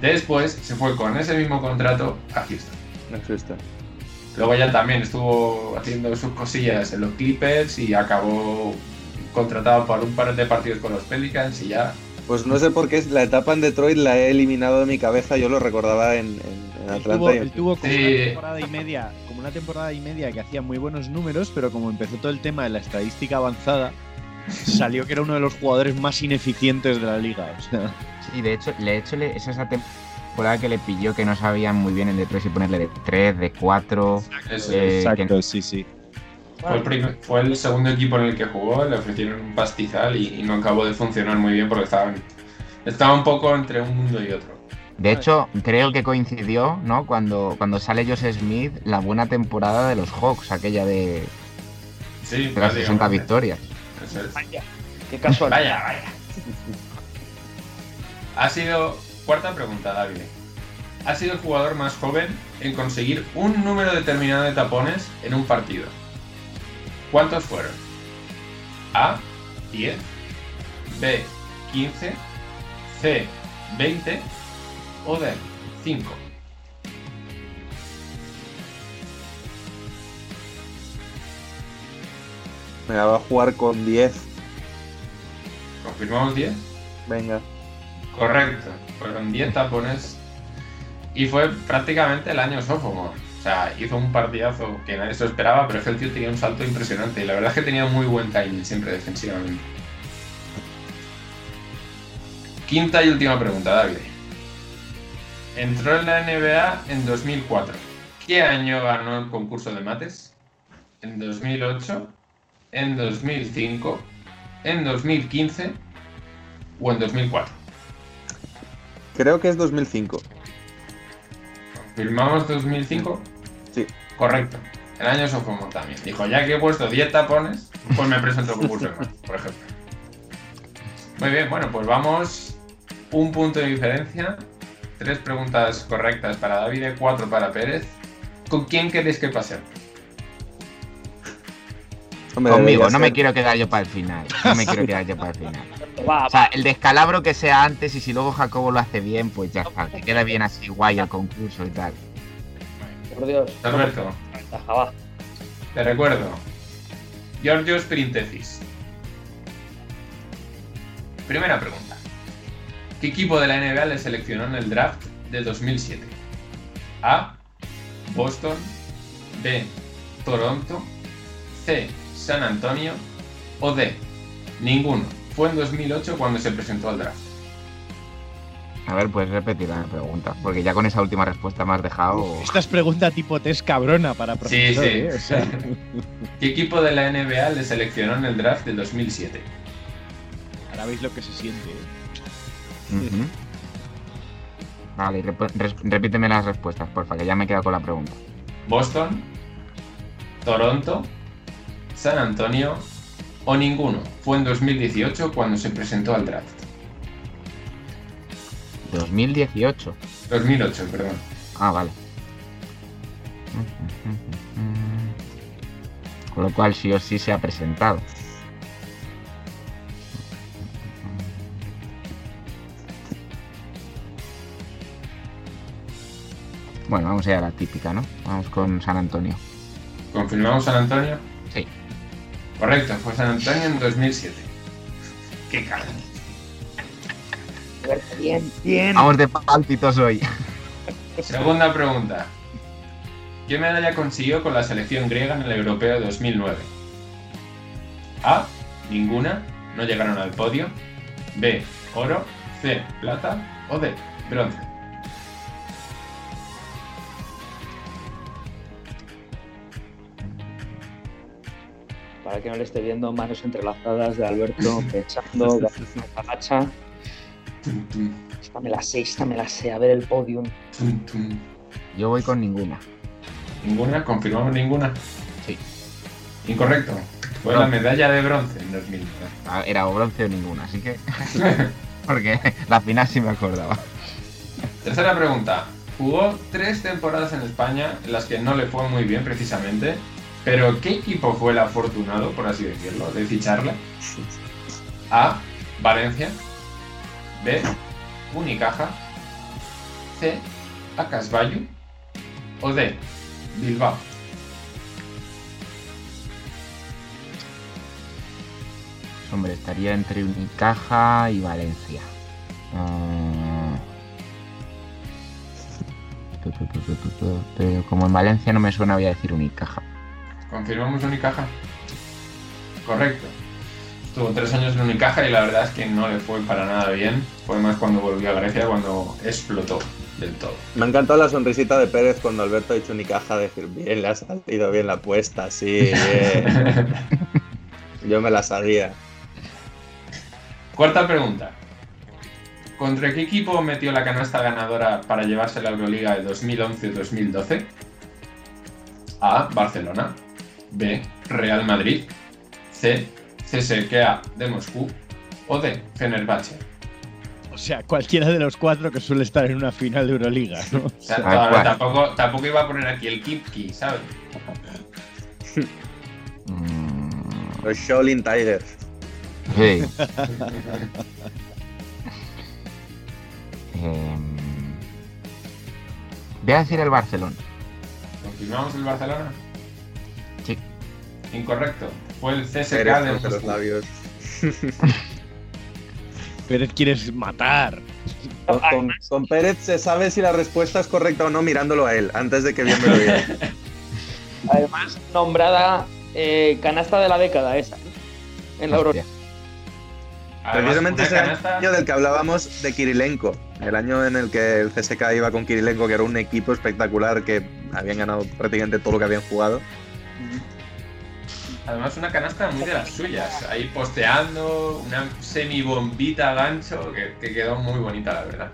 Después se fue con ese mismo contrato a Houston. En Houston. Luego ya también estuvo haciendo sus cosillas en los Clippers y acabó contratado por un par de partidos con los Pelicans y ya. Pues no sé por qué la etapa en Detroit la he eliminado de mi cabeza. Yo lo recordaba en, en- en Él Atlanta. tuvo, y en- él tuvo como Sí. una temporada y media, como una temporada y media que hacía muy buenos números, pero como empezó todo el tema de la estadística avanzada, salió que era uno de los jugadores más ineficientes de la liga. O sea, Sí, de hecho, de hecho es esa temporada que le pilló que no sabían muy bien en Detroit si ponerle de 3, de 4. Eso Eh, exacto, sí, sí. Fue el, primer- fue el segundo equipo en el que jugó, le ofrecieron un pastizal y, y no acabó de funcionar muy bien porque estaban, estaba un poco entre un mundo y otro. De hecho, creo que coincidió, ¿no? Cuando, cuando sale Joseph Smith, la buena temporada de los Hawks, aquella de, Sí, de las 60 prácticamente. victorias. Eso es. Vaya, qué casual. Vaya, vaya. Ha sido. Cuarta pregunta, David. Ha sido el jugador más joven en conseguir un número determinado de tapones en un partido. ¿Cuántos fueron? A. 10. B. 15. C. 20. O D. 5. Me va a jugar con 10. ¿Confirmamos 10? Venga. Correcto, fueron 10 tapones y fue prácticamente el año sophomore. O sea, hizo un partidazo que nadie se lo esperaba, pero es que el tío tenía un salto impresionante y la verdad es que tenía muy buen timing siempre defensivamente. Quinta y última pregunta, David. Entró en la NBA en 2004. ¿Qué año ganó el concurso de mates? ¿En 2008? ¿En 2005? ¿En 2015? ¿O en 2004? Creo que es 2005. ¿Firmamos 2005? Sí. Correcto. El año sophomore también. Dijo, ya que he puesto 10 tapones, pues me presento al concurso por ejemplo. Muy bien, bueno, pues vamos un punto de diferencia. Tres preguntas correctas para David, cuatro para Pérez. ¿Con quién queréis que pasemos? Hombre, Conmigo, no me quiero quedar yo para el final. No me quiero quedar yo para el final. Va, O sea, el descalabro que sea antes y si luego Jacobo lo hace bien, pues ya está. Que queda bien así guay el concurso y tal. por Dios. Alberto, Ventaja, te recuerdo. Georgios Printesis. Primera pregunta. ¿Qué equipo de la NBA le seleccionó en el draft de 2007? A. Boston. B. Toronto. C. San Antonio. O D. Ninguno. Fue en 2008 cuando se presentó al draft. A ver, puedes repetir la pregunta. Porque ya con esa última respuesta me has dejado. Esta es pregunta tipo test cabrona para Sí, profesor, sí. ¿eh? O sea, ¿Qué equipo de la NBA le seleccionó en el draft de 2007? ahora veis lo que se siente. ¿eh? Ujú. Vale, rep- res- repíteme las respuestas, porfa, que ya me he quedado con la pregunta. Boston, Toronto, San Antonio o ninguno. Fue en 2018 cuando se presentó al draft. 2018. 2008, perdón. Ah, vale. Con lo cual sí o sí se ha presentado. Bueno, vamos a ir a la típica, ¿no? Vamos con San Antonio. ¿Confirmamos San Antonio? Correcto, fue San Antonio en 2007. Qué cara. Bien, bien. Vamos de pálpitos hoy. Segunda pregunta. ¿Qué medalla consiguió con la selección griega en el Europeo de 2009? A. Ninguna. No llegaron al podio. B. Oro. C. Plata. O D. Bronce. Para que no le esté viendo manos entrelazadas de Alberto pensando, agacha. Esta me la sé, esta me la sé. A ver el podium. Yo voy con ninguna. ¿Ninguna? ¿Confirmamos ninguna? Sí. Incorrecto. Fue No. la medalla de bronce en 2009. Ah, Era o bronce o ninguna, así que. Porque la final sí me acordaba. Tercera pregunta. Jugó tres temporadas en España en las que no le fue muy bien precisamente, pero ¿qué equipo fue el afortunado, por así decirlo, de ficharle? A. Valencia. B. Unicaja. C. Acasbayu. O D. Bilbao. Hombre, estaría entre Unicaja y Valencia. Pero como en Valencia no me suena, voy a decir Unicaja. ¿Confirmamos Unicaja? Correcto. Estuvo tres años en Unicaja y la verdad es que no le fue para nada bien. Fue más cuando volvió a Grecia, cuando explotó del todo. Me ha encantado la sonrisita de Pérez cuando Alberto ha dicho Unicaja, decir, bien, le ha salido bien la apuesta, sí, bien. Yo me la sabía. Cuarta pregunta. ¿Contra qué equipo metió la canasta ganadora para llevarse la Euroliga de 2011-2012? A. Barcelona. B. Real Madrid. C. CSKA de Moscú. O D. Fenerbahce. O sea, cualquiera de los cuatro que suele estar en una final de Euroliga, ¿no? O sea, Tal todavía cual. tampoco, tampoco iba a poner aquí el Kipki, ¿sabes? Mm, Los Shaolin Tigers. sí. Em, voy a decir el Barcelona. ¿Confirmamos el Barcelona? Incorrecto. Fue el CSK de los labios. Pérez quieres matar. Con, con- con Pérez se sabe si la respuesta es correcta o no mirándolo a él, antes de que bien me lo diga. Además, nombrada eh, canasta de la década esa. ¿eh? En la. Hostia. Además, Precisamente ese canasta- año del que hablábamos de Kirilenko, el año en el que el CSK iba con Kirilenko, que era un equipo espectacular que habían ganado prácticamente todo lo que habían jugado. Además, una canasta muy de las suyas. Ahí posteando, una semi-bombita gancho que, que quedó muy bonita, la verdad.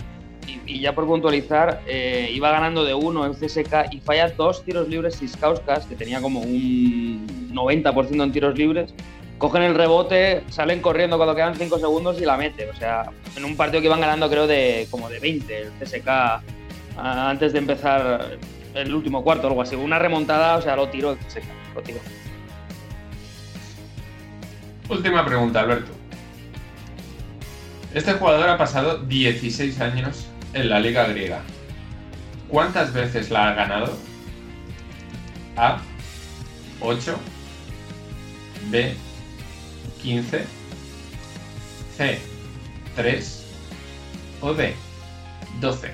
Y, ya por puntualizar, eh, iba ganando de uno en CSK y falla dos tiros libres Siskauskas, que tenía como un 90% en tiros libres. Cogen el rebote, salen corriendo cuando quedan 5 segundos y la mete. O sea, en un partido que iban ganando creo de como de 20 el CSK antes de empezar el último cuarto o algo así. Una remontada, o sea, lo tiró el CSK. Lo tiró. Última pregunta, Alberto. Este jugador ha pasado 16 años en la liga griega. ¿Cuántas veces la ha ganado? A. 8. B. 15. C. 3. O D. 12.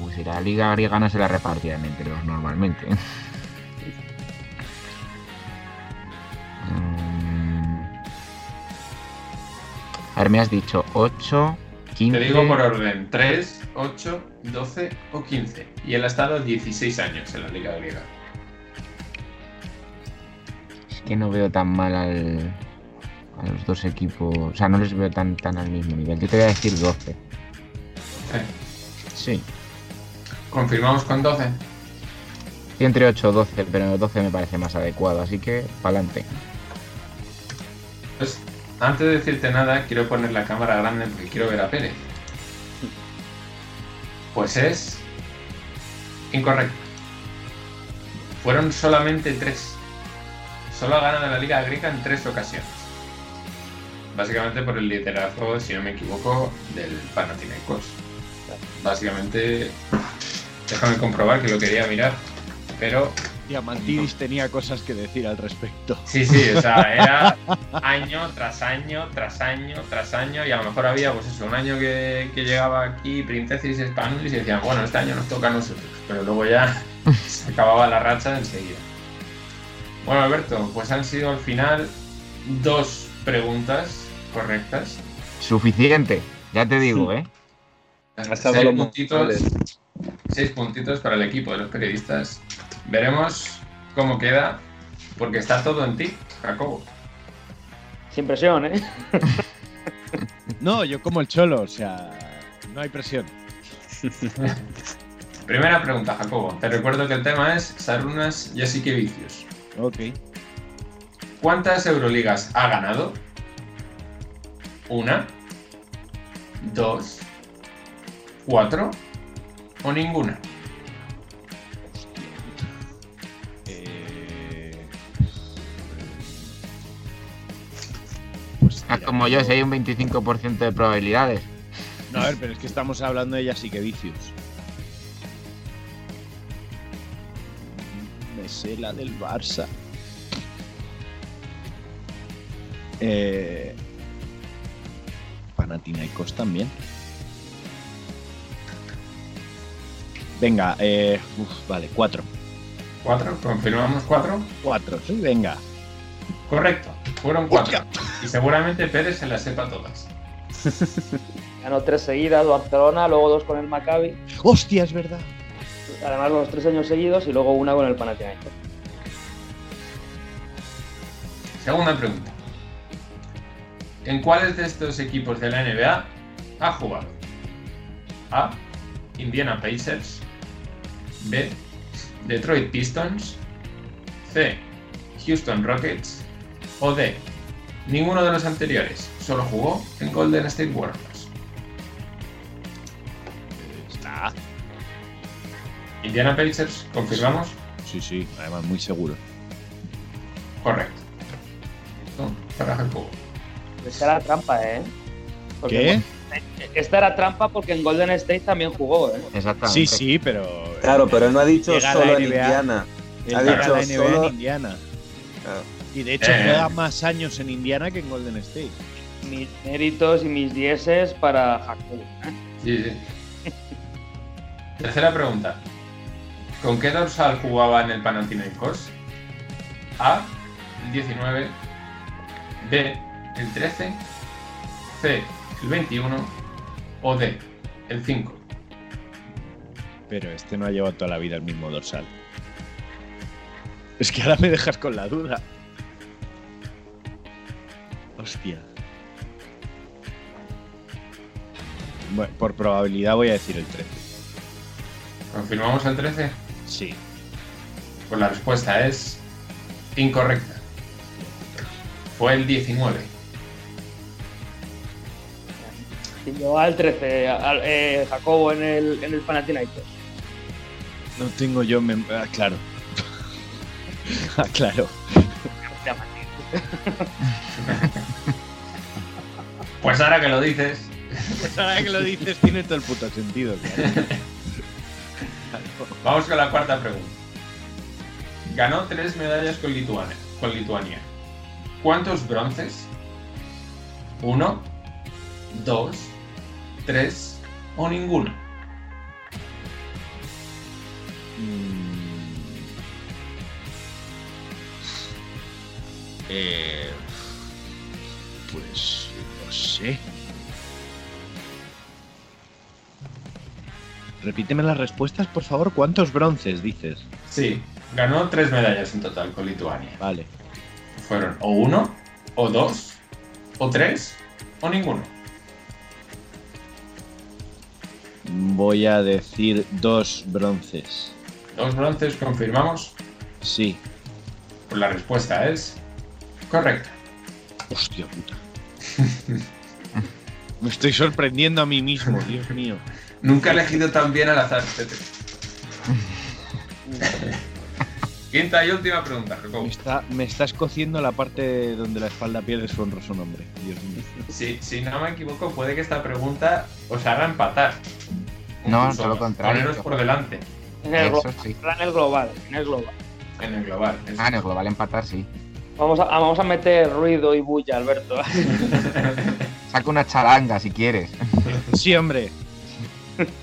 Pues si la liga griega no se la repartían entre los normalmente. A ver, me has dicho 8, 15. Te digo por orden: 3, 8, 12 o 15. Y él ha estado 16 años en la liga griega. Es que no veo tan mal al, a los dos equipos. O sea, no les veo tan, tan al mismo nivel. Yo te voy a decir 12. Eh, Sí. Confirmamos con 12. Estoy entre 8 o 12, pero 12 me parece más adecuado, así que pa'lante. Pues, antes de decirte nada, quiero poner la cámara grande porque quiero ver a Pérez. Pues es incorrecto. Fueron solamente tres. Solo ha ganado la Liga Griega en tres ocasiones. Básicamente por el liderazgo, si no me equivoco, del Panathinaikos. Básicamente, déjame comprobar que lo quería mirar, pero Diamantidis tenía cosas que decir al respecto. Sí, sí, o sea, era año tras año, tras año, tras año, y a lo mejor había, pues eso, un año que, que llegaba aquí Princesis Spanulis y decían, bueno, este año nos toca a nosotros, pero luego ya se acababa la racha enseguida. Bueno, Alberto, pues han sido al final dos preguntas correctas. Suficiente, ya te digo, ¿eh? Hasta Seis puntitos, seis puntitos para el equipo de los periodistas. Veremos cómo queda, porque está todo en ti, Jacobo. Sin presión, ¿eh? No, yo como el cholo, o sea, no hay presión. Primera pregunta, Jacobo. Te recuerdo que el tema es Sarunas Jasikevicius. Ok. ¿Cuántas Euroligas ha ganado? ¿Una? ¿Dos? ¿Cuatro? ¿O ninguna? Como yo, si hay un 25% de probabilidades. No, a ver, pero es que estamos hablando de ella sí que vicios. Me sé la del Barça. Eh, Panathinaikos también. Venga, eh, uf, vale, cuatro. ¿Cuatro? ¿Confirmamos cuatro? Cuatro, sí, venga. Correcto, fueron cuatro. Y seguramente Pérez se las sepa todas. Ganó tres seguidas, Barcelona, luego dos con el Maccabi. Hostia, es verdad. Además, los tres años seguidos y luego una con el Panathinaikos. Segunda pregunta. ¿En cuáles de estos equipos de la NBA ha jugado? A. Indiana Pacers. B. Detroit Pistons. C. Houston Rockets. O D. Ninguno de los anteriores. Solo jugó en Golden State Warriors. Está. Indiana Pacers, ¿confirmamos? Sí, sí, además muy seguro. Correcto. Esto Para Jacobo. Esta era trampa, ¿eh? Porque- ¿Qué? Esta era trampa porque en Golden State también jugó, ¿eh? Exactamente. Sí, sí, pero. Claro, pero no ha dicho solo en. Indiana. Él Ha dicho la NBA solo- en Indiana. Claro. Y de hecho Eh. juega más años en Indiana que en Golden State. Mis méritos y mis dieces para Jacobo. ¿eh? Sí, sí. Tercera pregunta. ¿Con qué dorsal jugaba en el Panathinaikos? A. El 19. B. El 13. C. El 21. O D. El 5. Pero este no ha llevado toda la vida el mismo dorsal. Es que ahora me dejas con la duda. Hostia. Bueno, por probabilidad voy a decir el 13. ¿Confirmamos el 13? Sí. Pues la respuesta es incorrecta. Fue el 19. Y llevó al 13, al- eh, Jacobo en el, en el Panathinaikos. No tengo yo mem- ah, claro. ah, claro. Pues ahora que lo dices, Pues ahora que lo dices tiene todo el puto sentido. claro. vamos con la cuarta pregunta. Ganó tres medallas con Lituania. Con Lituania. ¿Cuántos bronces? ¿Uno? ¿Dos? ¿Tres? ¿O ninguno? Mm. Eh, pues sé. Repíteme las respuestas, por favor. ¿Cuántos bronces dices? Sí, ganó tres medallas en total con Lituania. Vale. Fueron o uno, o dos, o tres, o ninguno. Voy a decir dos bronces. Dos bronces, confirmamos. Sí. Pues la respuesta es correcta. Hostia puta. Me estoy sorprendiendo a mí mismo, Dios mío. Nunca he elegido tan bien al azar, Tete. Quinta y última pregunta, Jacobo. Me está, me está escociendo la parte donde la espalda pierde su honroso nombre. Dios mío. Si, si no me equivoco, puede que esta pregunta os haga empatar. No, todo lo contrario. Poneros por delante En el, Eso sí. en el global, en el global. en el global. Eso. Ah, en el global empatar, sí. Vamos a, vamos a meter ruido y bulla, Alberto. Saca una charanga si quieres. Sí, hombre.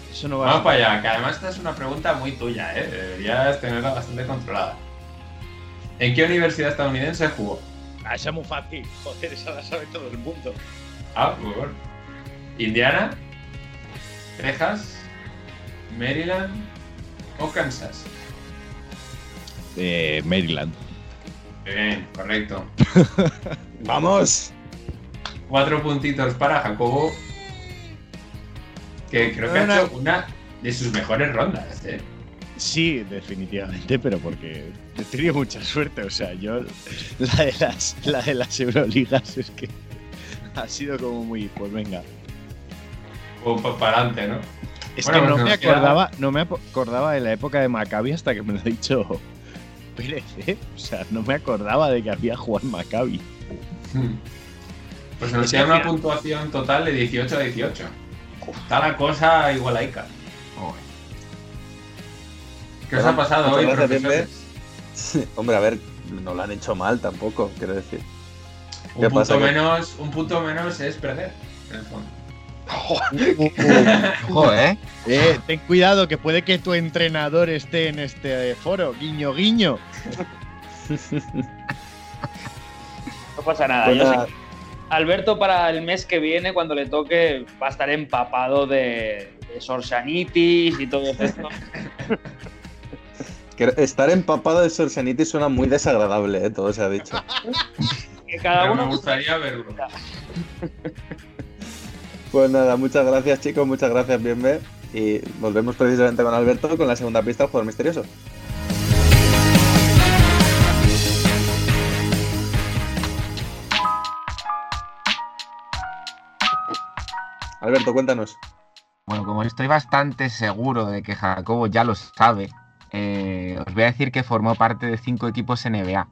Eso no va Vamos a para allá, que además esta es una pregunta muy tuya, ¿eh? Deberías tenerla bastante controlada. ¿En qué universidad estadounidense jugó? Ah, esa es muy fácil. Joder, esa la sabe todo el mundo. Ah, muy bueno. ¿Indiana? ¿Texas? ¿Maryland? ¿O Kansas? Eh, Maryland. Bien, correcto. ¡Vamos! Cuatro puntitos para Jacobo. Que creo que ha hecho una de sus mejores rondas, ¿eh? Sí, definitivamente, pero porque he tenido mucha suerte. O sea, yo la de las, la de las Euroligas es que ha sido como muy, pues venga. O para adelante, ¿no? Es Bueno, que no pues me queda- acordaba, no me acordaba de la época de Maccabi hasta que me lo ha dicho Pérez, ¿eh? O sea, no me acordaba de que había jugado en Maccabi. Pues nos queda una final- puntuación total de 18 a 18. Está la cosa igualaica. ¿Qué os ha pasado hoy? Hombre, a ver, no lo han hecho mal tampoco, quiero decir. Un ¿Qué punto, menos, un punto menos es perder, en el fondo. Ojo, ¿eh? Eh, ten cuidado que puede que tu entrenador esté en este foro. Guiño, guiño. No pasa nada. Pues yo sé nada, que Alberto para el mes que viene, cuando le toque, va a estar empapado de, de sorsanitis y todo esto. que estar empapado de Sorsanitis suena muy desagradable, ¿eh? todo se ha dicho. Que cada Pero me uno gustaría verlo. Pues nada, muchas gracias chicos, muchas gracias, Bienve. Y volvemos precisamente con Alberto con la segunda pista, el jugador misterioso. Alberto, cuéntanos. Bueno, como estoy bastante seguro de que Jacobo ya lo sabe, eh, os voy a decir que formó parte de cinco equipos NBA.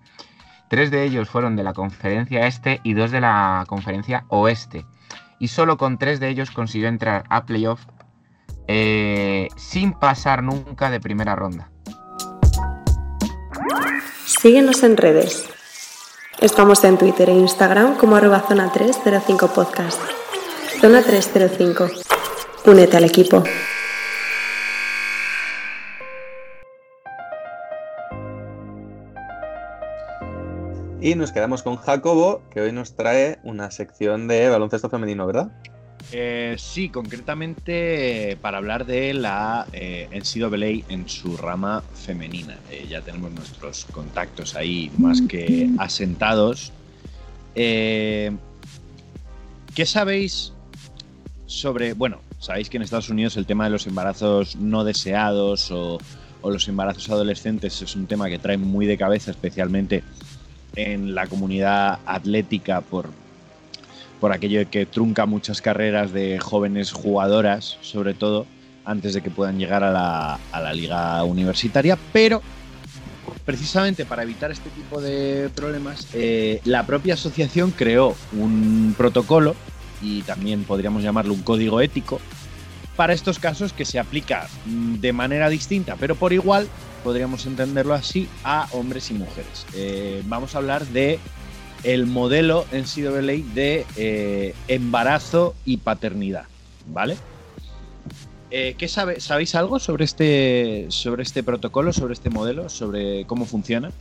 Tres de ellos fueron de la conferencia este y dos de la conferencia oeste. Y solo con tres de ellos consiguió entrar a playoff eh, sin pasar nunca de primera ronda. Síguenos en redes. Estamos en Twitter e Instagram como arroba zona 305 podcast. Zona 305. Únete al equipo. Y nos quedamos con Jacobo, que hoy nos trae una sección de baloncesto femenino, ¿verdad? Eh, sí, concretamente para hablar de la eh, NCAA en su rama femenina. Eh, ya tenemos nuestros contactos ahí más que asentados. Eh, ¿Qué sabéis sobre, bueno, sabéis que en Estados Unidos el tema de los embarazos no deseados o los embarazos adolescentes es un tema que trae muy de cabeza, especialmente en la comunidad atlética por, por aquello que trunca muchas carreras de jóvenes jugadoras, sobre todo, antes de que puedan llegar a la, a la liga universitaria, pero precisamente para evitar este tipo de problemas, eh, la propia asociación creó un protocolo y también podríamos llamarlo un código ético para estos casos que se aplica mm, de manera distinta, pero por igual, podríamos entenderlo así, a hombres y mujeres. Eh, vamos a hablar de el modelo en CWA de eh, embarazo y paternidad, ¿vale? Eh, ¿qué sabe, ¿Sabéis algo sobre este, sobre este protocolo, sobre este modelo, sobre cómo funciona?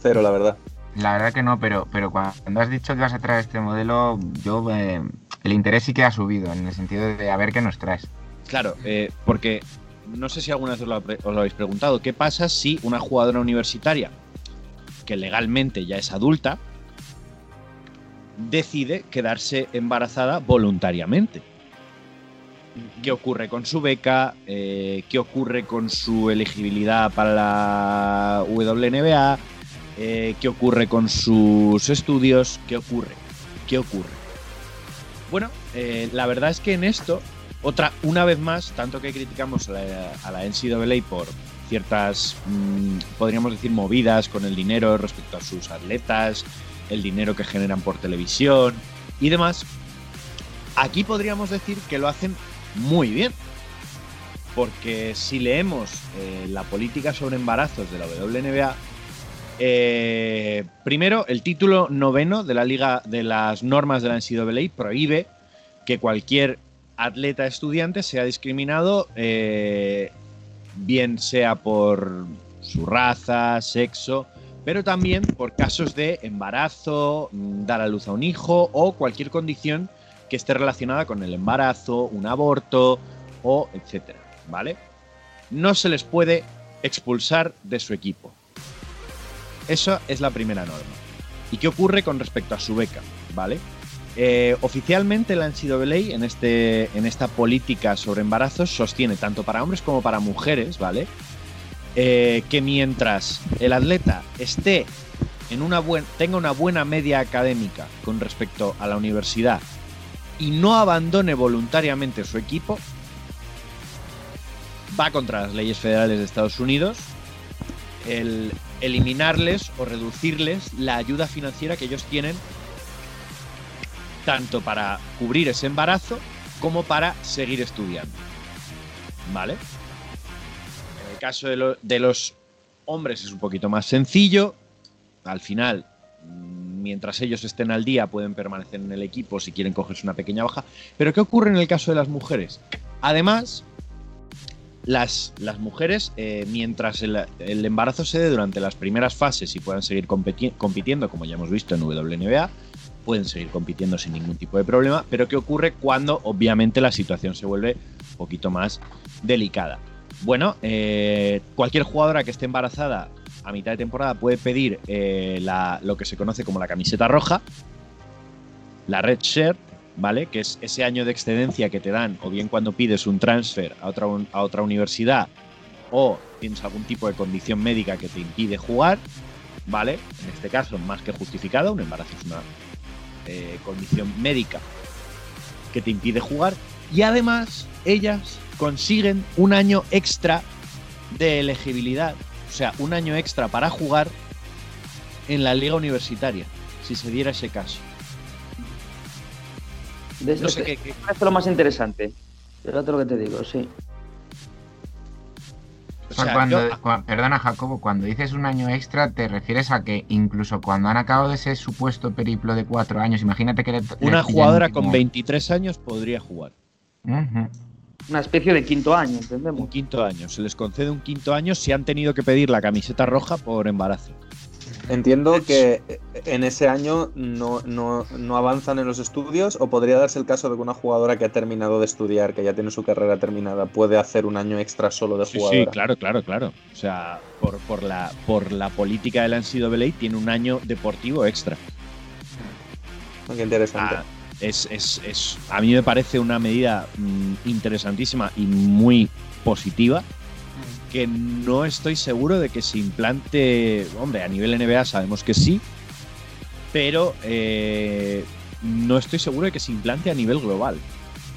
Cero, la verdad. La verdad que no, pero, pero cuando has dicho que vas a traer este modelo, yo eh, el interés sí que ha subido, en el sentido de a ver qué nos traes. Claro, eh, porque no sé si alguna vez os lo, habéis preguntado, ¿qué pasa si una jugadora universitaria, que legalmente ya es adulta, decide quedarse embarazada voluntariamente? qué ocurre con su beca, eh, qué ocurre con su elegibilidad para la WNBA, eh, qué ocurre con sus estudios, qué ocurre, qué ocurre. Bueno, eh, la verdad es que en esto, otra, una vez más, tanto que criticamos a la, a la NCAA por ciertas, mm, podríamos decir, movidas con el dinero respecto a sus atletas, el dinero que generan por televisión y demás, aquí podríamos decir que lo hacen muy bien. Porque si leemos eh, la política sobre embarazos de la WNBA, eh, primero, el título noveno de la Liga de las normas de la NCAA prohíbe que cualquier atleta estudiante sea discriminado, eh, bien sea por su raza, sexo, pero también por casos de embarazo, mm, dar a luz a un hijo o cualquier condición que esté relacionada con el embarazo, un aborto o etcétera, ¿vale? No se les puede expulsar de su equipo. Esa es la primera norma. ¿Y qué ocurre con respecto a su beca? ¿Vale? Eh, oficialmente la NCAA en, este, en esta política sobre embarazos sostiene tanto para hombres como para mujeres, ¿vale? Eh, que mientras el atleta esté en una buen, tenga una buena media académica con respecto a la universidad y no abandone voluntariamente su equipo, va contra las leyes federales de Estados Unidos el eliminarles o reducirles la ayuda financiera que ellos tienen tanto para cubrir ese embarazo como para seguir estudiando. ¿Vale? En el caso de, de los hombres es un poquito más sencillo. Al final, mientras ellos estén al día, pueden permanecer en el equipo si quieren cogerse una pequeña baja. Pero ¿qué ocurre en el caso de las mujeres? Además, las, las mujeres, eh, mientras el, el embarazo se dé durante las primeras fases y puedan seguir compitiendo, como ya hemos visto en WNBA, pueden seguir compitiendo sin ningún tipo de problema. Pero ¿qué ocurre cuando obviamente la situación se vuelve un poquito más delicada? Bueno, eh, cualquier jugadora que esté embarazada a mitad de temporada puede pedir eh, la- lo que se conoce como la camiseta roja, la red shirt, ¿vale? Que es ese año de excedencia que te dan, o bien cuando pides un transfer a otra, un- a otra universidad, o tienes algún tipo de condición médica que te impide jugar, ¿vale? En este caso, más que justificada, un embarazo es una eh, condición médica que te impide jugar. Y además, ellas consiguen un año extra de elegibilidad, o sea, un año extra para jugar en la liga universitaria, si se diera ese caso. De No sé qué, qué- qué- parece lo más interesante. Fíjate lo que te digo, sí. O sea, sea, cuando, yo- cua- perdona, Jacobo, cuando dices un año extra, te refieres a que incluso cuando han acabado ese supuesto periplo de cuatro años, imagínate que le, Una jugadora con 23 años podría jugar. Una especie de quinto año, Un entendemos. quinto año. Se les concede un quinto año si han tenido que pedir la camiseta roja por embarazo. Entiendo que en ese año no, no- no avanzan en los estudios o podría darse el caso de que una jugadora que ha terminado de estudiar, que ya tiene su carrera terminada, puede hacer un año extra solo de jugadora. sí, claro, claro, claro. O sea, por, por la, por la política de la NCAA tiene un año deportivo extra. Qué interesante. Ah, es, es- es- a mí me parece una medida mm, interesantísima y muy positiva que no estoy seguro de que se implante, hombre, a nivel NBA sabemos que sí, pero eh, no estoy seguro de que se implante a nivel global.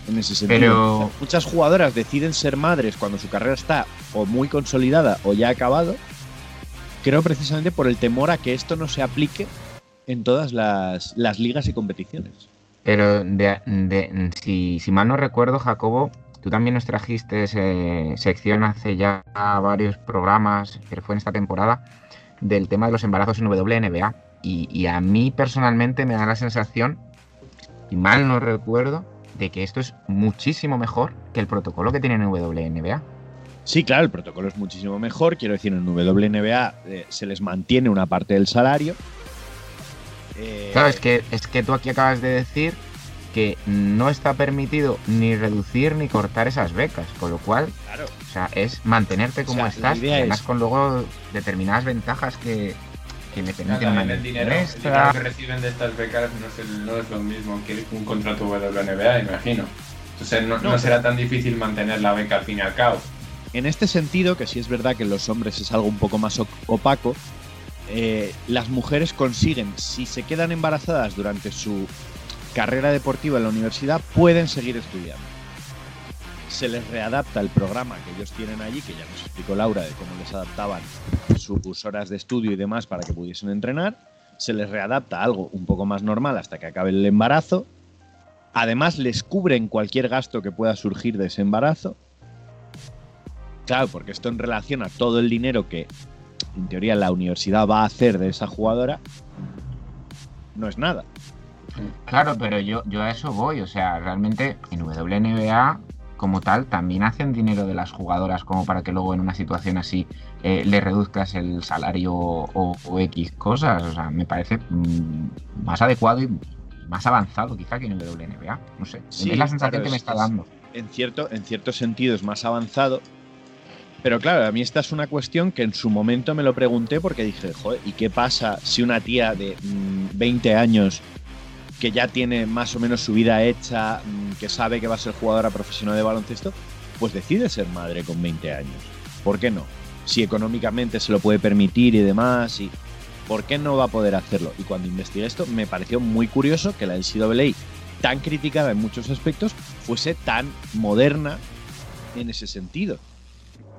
En ese sentido. Pero- O sea, muchas jugadoras deciden ser madres cuando su carrera está o muy consolidada o ya ha acabado. Creo precisamente por el temor a que esto no se aplique en todas las, las ligas y competiciones. Pero de, de- si, si mal no recuerdo, Jacobo, tú también nos trajiste eh, sección hace ya varios programas, pero fue en esta temporada, del tema de los embarazos en WNBA. Y, y a mí personalmente me da la sensación, y mal no recuerdo, de que esto es muchísimo mejor que el protocolo que tienen en WNBA. Sí, claro, el protocolo es muchísimo mejor. Quiero decir, en WNBA eh, se les mantiene una parte del salario. Eh, Claro, es que, es que tú aquí acabas de decir que no está permitido ni reducir ni cortar esas becas, con lo cual Claro. O sea, es mantenerte como sea, estás y además es- con luego determinadas ventajas que, que me permiten el dinero, el extra. dinero que reciben de estas becas no es, el- no es lo mismo que un contrato WNBA, imagino. Entonces no, No. no será tan difícil mantener la beca al fin y al cabo. En este sentido, que sí es verdad que en los hombres es algo un poco más opaco, eh, las mujeres consiguen, si se quedan embarazadas durante su carrera deportiva en la universidad, pueden seguir estudiando. Se les readapta el programa que ellos tienen allí, que ya nos explicó Laura de cómo les adaptaban sus horas de estudio y demás para que pudiesen entrenar. Se les readapta algo un poco más normal hasta que acabe el embarazo. Además, les cubren cualquier gasto que pueda surgir de ese embarazo. Claro, porque esto en relación a todo el dinero que en teoría la universidad va a hacer de esa jugadora, no es nada. Claro, pero yo, yo a eso voy. O sea, realmente en WNBA, como tal, también hacen dinero de las jugadoras, como para que luego en una situación así eh, le reduzcas el salario o, o X cosas. O sea, me parece mm, más adecuado y más avanzado quizá que en WNBA. No sé. Sí, es la sensación claro, que me es- está es- dando. En cierto, en cierto sentido es más avanzado. Pero claro, a mí esta es una cuestión que en su momento me lo pregunté porque dije, joder, ¿y qué pasa si una tía de mm, 20 años que ya tiene más o menos su vida hecha, mm, que sabe que va a ser jugadora profesional de baloncesto, pues decide ser madre con 20 años? ¿Por qué no? Si económicamente se lo puede permitir y demás, y ¿por qué no va a poder hacerlo? Y cuando investigué esto, me pareció muy curioso que la NCAA, tan criticada en muchos aspectos, fuese tan moderna en ese sentido.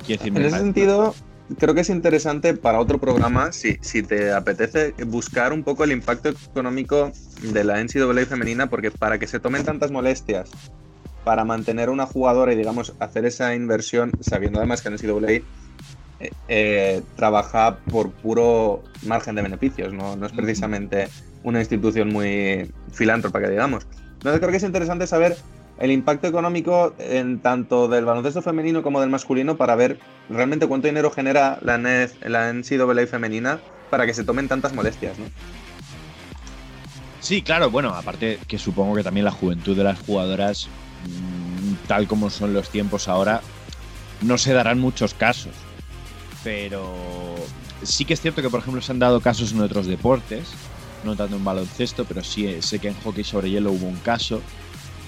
Decir, En ese sentido, creo que es interesante para otro programa, si, si te apetece, buscar un poco el impacto económico de la NCAA femenina, porque para que se tomen tantas molestias para mantener una jugadora y, digamos, hacer esa inversión, sabiendo además que la NCAA eh, eh, trabaja por puro margen de beneficios, no, no es precisamente una institución muy filántropa, que digamos. Entonces creo que es interesante saber el impacto económico en tanto del baloncesto femenino como del masculino para ver realmente cuánto dinero genera la, NEF la NCAA femenina para que se tomen tantas molestias, ¿no? Sí, claro, bueno, aparte que supongo que también la juventud de las jugadoras, mm, tal como son los tiempos ahora, no se darán muchos casos. Pero sí que es cierto que, por ejemplo, se han dado casos en otros deportes, no tanto en baloncesto, pero sí eh, sé que en hockey sobre hielo hubo un caso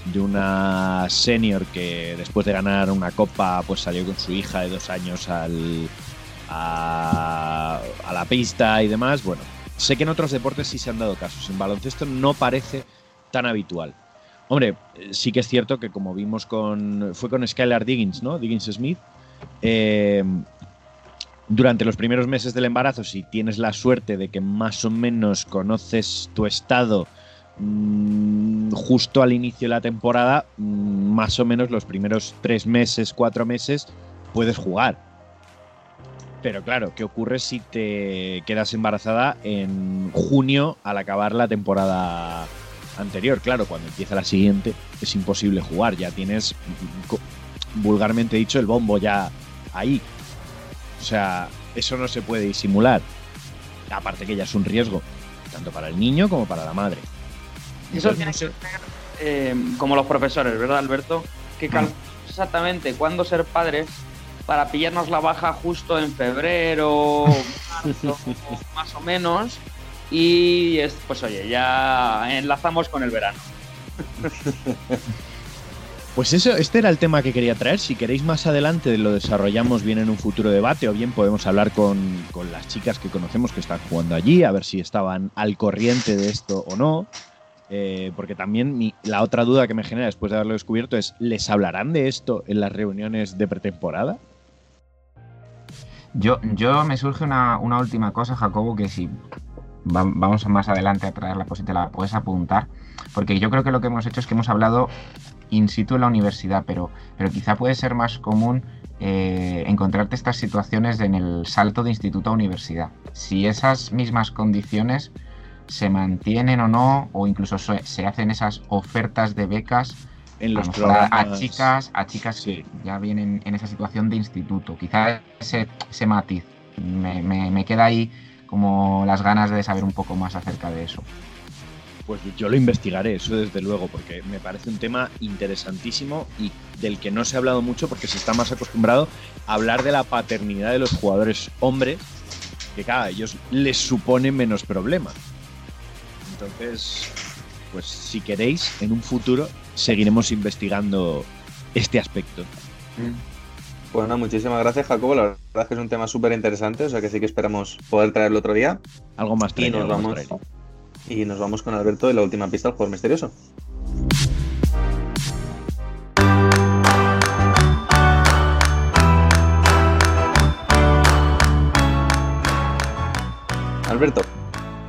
de una senior que después de ganar una copa, pues salió con su hija de dos años al, a, a la pista y demás. Bueno, sé que en otros deportes sí se han dado casos. En baloncesto no parece tan habitual. Hombre, sí que es cierto que como vimos con. Fue con Skylar Diggins, ¿no? Diggins Smith. eh, durante los primeros meses del embarazo, si tienes la suerte de que más o menos conoces tu estado mm, justo al inicio de la temporada, mm, más o menos los primeros tres meses, cuatro meses, puedes jugar. Pero claro, ¿qué ocurre si te quedas embarazada en junio al acabar la temporada anterior? Claro, cuando empieza la siguiente es imposible jugar, ya tienes, mm, vulgarmente dicho, el bombo ya ahí. O sea, eso no se puede disimular. Aparte que ya es un riesgo, tanto para el niño como para la madre. Eso tiene que ser eh, como los profesores, ¿verdad, Alberto? Que calculan exactamente cuándo ser padres para pillarnos la baja justo en febrero, marzo, más o menos. Y es, pues oye, ya enlazamos con el verano. Pues eso, este era el tema que quería traer. Si queréis más adelante lo desarrollamos bien en un futuro debate o bien podemos hablar con, con las chicas que conocemos que están jugando allí, a ver si estaban al corriente de esto o no. Eh, porque también la otra duda que me genera después de haberlo descubierto es, ¿les hablarán de esto en las reuniones de pretemporada? Yo, yo me surge una, una última cosa, Jacobo, que si va- vamos más adelante a traerla, pues si te la puedes apuntar. Porque yo creo que lo que hemos hecho es que hemos hablado in situ en la universidad, pero, pero quizá puede ser más común eh, encontrarte estas situaciones en el salto de instituto a universidad. Si esas mismas condiciones se mantienen o no, o incluso se, se hacen esas ofertas de becas En a los a- a, chicas, a chicas Sí. que ya vienen en esa situación de instituto. Quizá ese, ese matiz me, me- me queda ahí como las ganas de saber un poco más acerca de eso. Pues yo lo investigaré, eso desde luego, porque me parece un tema interesantísimo y del que no se ha hablado mucho porque se está más acostumbrado a hablar de la paternidad de los jugadores hombres, que claro, a ellos les supone menos problema. Entonces, pues si queréis, en un futuro seguiremos investigando este aspecto. Pues nada, muchísimas gracias, Jacobo. La verdad es que es un tema súper interesante, o sea que sí que esperamos poder traerlo otro día. Algo más Y nos vamos. traeré. Y nos vamos con Alberto de la última pista del juego misterioso. Alberto,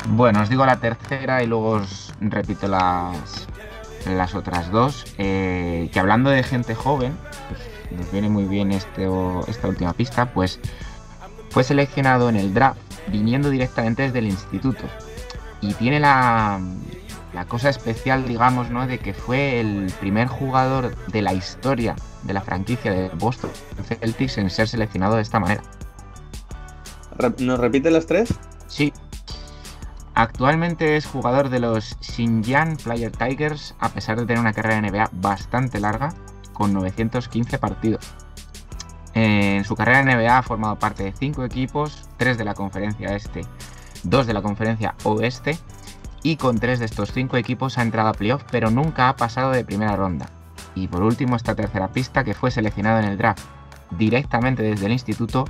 Bueno, os digo la tercera y luego os repito las, las otras dos. Eh, que hablando de gente joven, pues nos viene muy bien este, esta última pista, pues fue seleccionado en el draft viniendo directamente desde el instituto. Y tiene la, la cosa especial, digamos, ¿no? De que fue el primer jugador de la historia de la franquicia de Boston Celtics en ser seleccionado de esta manera. ¿nos repite las tres? Sí. Actualmente es jugador de los Xinjiang Flyer Tigers, a pesar de tener una carrera de NBA bastante larga, con 915 partidos. En su carrera en NBA ha formado parte de 5 equipos, 3 de la conferencia este, 2 de la conferencia oeste, y con 3 de estos 5 equipos ha entrado a playoff, pero nunca ha pasado de primera ronda. Y por último, esta tercera pista que fue seleccionado en el draft directamente desde el instituto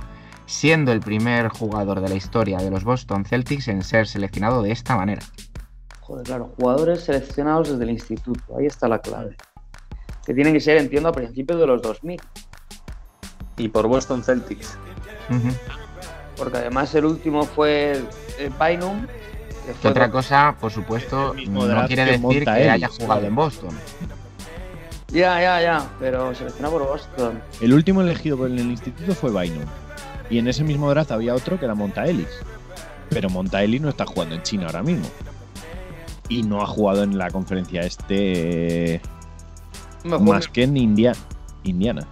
siendo el primer jugador de la historia de los Boston Celtics en ser seleccionado de esta manera. Joder, claro, jugadores seleccionados desde el instituto, ahí está la clave. Que tienen que ser, entiendo, a principios de los 2000. Y por Boston Celtics. Porque además el último fue el Bynum. Que fue otra cosa, por supuesto, no quiere decir que él, haya jugado claro. en Boston. Ya, ya, ya. Pero seleccionado por Boston. El último elegido por el instituto fue Bynum. Y en ese mismo draft había otro que era Montaelis. Pero Montaelis no está jugando en China ahora mismo. Y no ha jugado en la conferencia este Mejor más que en India, Indiana.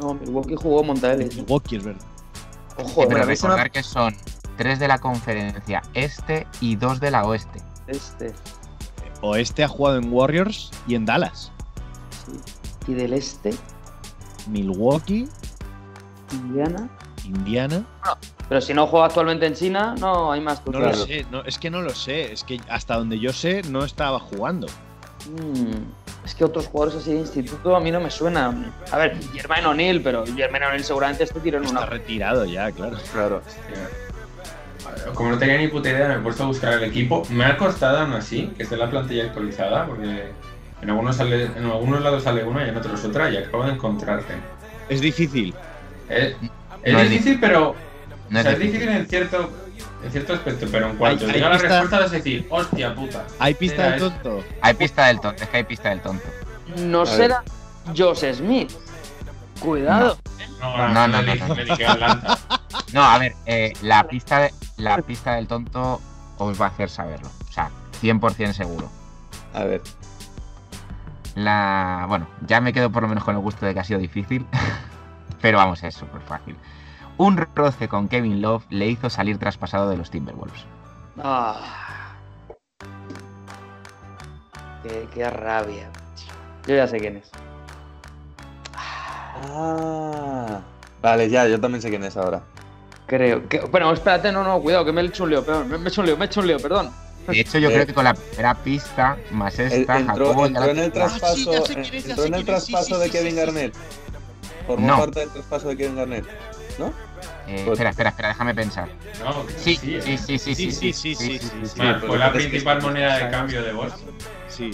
No, Milwaukee jugó Montaelis. Milwaukee es verdad. Ojo, pero pero recordar que son tres de la conferencia este y dos de la oeste. este. Oeste ha jugado en Warriors y en Dallas. Sí. Y del este, Milwaukee, Indiana. Indiana. Pero si no juega actualmente en China, no hay más No lo sé, no, es que no lo sé. Es que hasta donde yo sé no estaba jugando. Mm, es que otros jugadores así de instituto a mí no me suenan. A ver, Jermaine O'Neal, pero Jermaine O'Neal seguramente este tiro en Está una. retirado ya, claro. Claro. Como no tenía ni puta idea, me he puesto a buscar el equipo. Me ha costado aún así que esté la plantilla actualizada, porque en algunos, sale, en algunos lados sale una y en otros otra, y acabo de encontrarte. Es difícil. Es, es No es difícil, pero. No o sea, es es difícil en cierto, en cierto aspecto, pero en cuanto Hay- hay diga la pista- respuesta, vas a decir, hostia puta. ¿Hay pista del es- tonto? Hay pista del tonto, es que hay pista del tonto. No ver. será Josh Smith. Cuidado. No, No, no. No, a ver, eh, la, pista de- la pista del tonto os va a hacer saberlo. O sea, 100% seguro. A ver. La. Bueno, ya me quedo por lo menos con el gusto de que ha sido difícil. Pero vamos, es súper fácil. Un roce con Kevin Love le hizo salir traspasado de los Timberwolves. Ah. Qué, qué rabia. Yo ya sé quién es. Ah. Vale, ya, yo también sé quién es ahora. Creo que. Bueno, espérate, no, no, cuidado, que me he hecho un lío, perdón. Me me he hecho un lío, me he hecho un lío, perdón. De hecho, yo Eh, creo que con la primera pista más El- esta, entró, Jacobo ya entró en el traspaso, sí, ya entró en el traspaso de Kevin Garnett. Formó No. parte del traspaso de Kevin Garnett. ¿No? Eh, Pues- espera, espera, espera, déjame pensar. No, Sí, sí, sí, eh. sí, sí, sí, sí, sí, sí, sí, sí. Bueno, pues fue la principal moneda de cambio de Boston. Sí.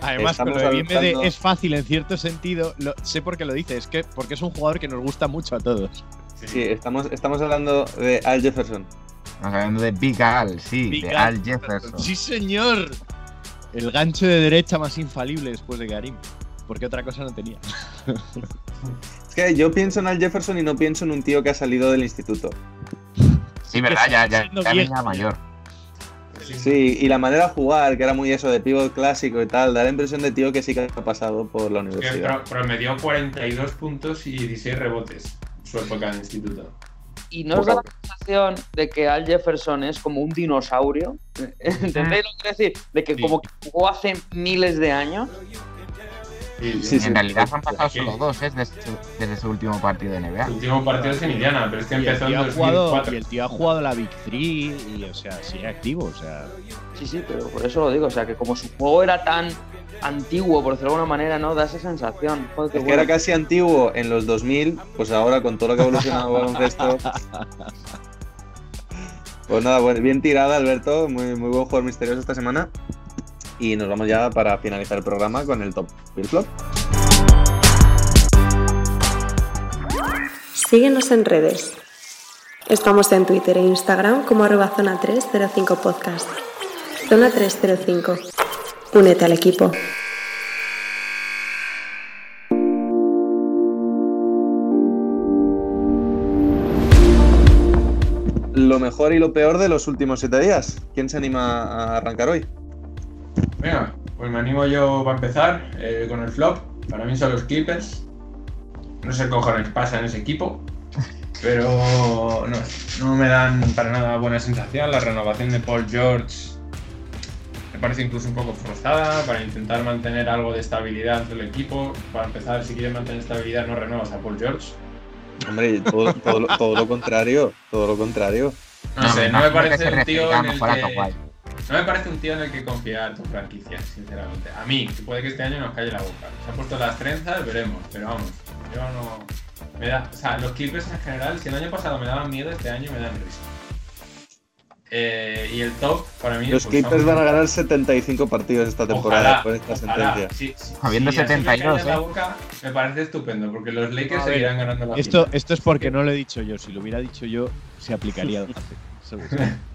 Además, Estamos con lo de bien de hablando- es fácil en cierto sentido, lo- sé por qué lo dice, es que porque es un jugador que nos gusta mucho a todos. Sí, estamos, estamos hablando de Al Jefferson. Estamos hablando de Big Al, sí, Big de Al. Al Jefferson. Sí, señor. El gancho de derecha más infalible después de Karim. Porque otra cosa no tenía. Que yo pienso en Al Jefferson y no pienso en un tío que ha salido del instituto. Sí, verdad, ya, ya, ya venía mayor. Sí, y la manera de jugar, que era muy eso de pivot clásico y tal, da la impresión de tío que sí que ha pasado por la universidad. pro- promedió 42 puntos y 16 rebotes en su época de instituto. ¿Y no os da la sensación de que Al Jefferson es como un dinosaurio? ¿Entendéis lo que quiero decir? De que Sí. como que jugó hace miles de años. Sí, Sí, en sí. realidad han pasado solo dos, ¿eh? Desde su, desde su último partido de NBA. Su último partido es en Indiana, pero es que empezó en tío ha jugado, 2004. y el tío ha jugado la Big Three y, o sea, sigue activo. O sea, Sí, sí, pero por eso lo digo. O sea, que como su juego era tan antiguo, por decirlo de alguna manera, ¿no? Da esa sensación. Joder, Es que era casi antiguo en los 2000, pues ahora con todo lo que ha evolucionado el baloncesto. Pues nada, bueno, bien tirada, Alberto. Muy, muy buen jugador misterioso esta semana. Y nos vamos ya para finalizar el programa con el top el flop. Síguenos en redes. Estamos en Twitter e Instagram como arroba zona 305 podcast. Zona 305. Únete al equipo. Lo mejor y lo peor de los últimos siete días. ¿Quién se anima a arrancar hoy? Venga, pues me animo yo para empezar eh, con el flop. Para mí son los Clippers. No sé qué cojones pasa en ese equipo. Pero no, no me dan para nada buena sensación. La renovación de Paul George me parece incluso un poco forzada para intentar mantener algo de estabilidad del equipo. Para empezar, si quieres mantener estabilidad, no renuevas a Paul George. Hombre, todo, todo lo- todo lo contrario. Todo lo contrario. No, sé, no me parece tío en el que... No me parece un tío en el que confiar tu franquicia, sinceramente. A mí, que puede que este año nos calle la boca. Se ha puesto las trenzas, veremos. Pero vamos, yo no. Me da, o sea, los Clippers en general, si el año pasado me daban miedo, este año me dan risa. Eh, y el top, para mí. Los pues, Clippers van a ganar 75 partidos esta temporada con esta ojalá. sentencia. Sí, sí, Habiendo sí, así me 72, cae en la ¿eh? boca, me parece estupendo, porque los Lakers ver, seguirán ganando la Esto, final. esto es porque no lo he dicho yo. Si lo hubiera dicho yo, se aplicaría seguro.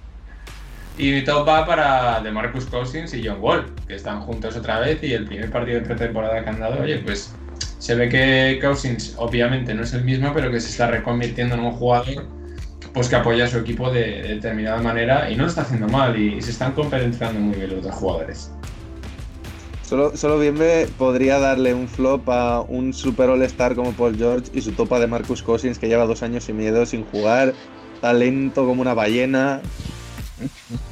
Y mi top va para DeMarcus Cousins y John Wall, que están juntos otra vez y el primer partido de pretemporada que han dado, oye, pues se ve que Cousins obviamente no es el mismo, pero que se está reconvirtiendo en un jugador pues que apoya a su equipo de, de determinada manera y no lo está haciendo mal y, se están compenetrando muy bien los dos jugadores. Solo, solo Bienve podría darle un flop a un super all-star como Paul George y su topa de Marcus Cousins que lleva dos años y medio sin jugar, talento como una ballena.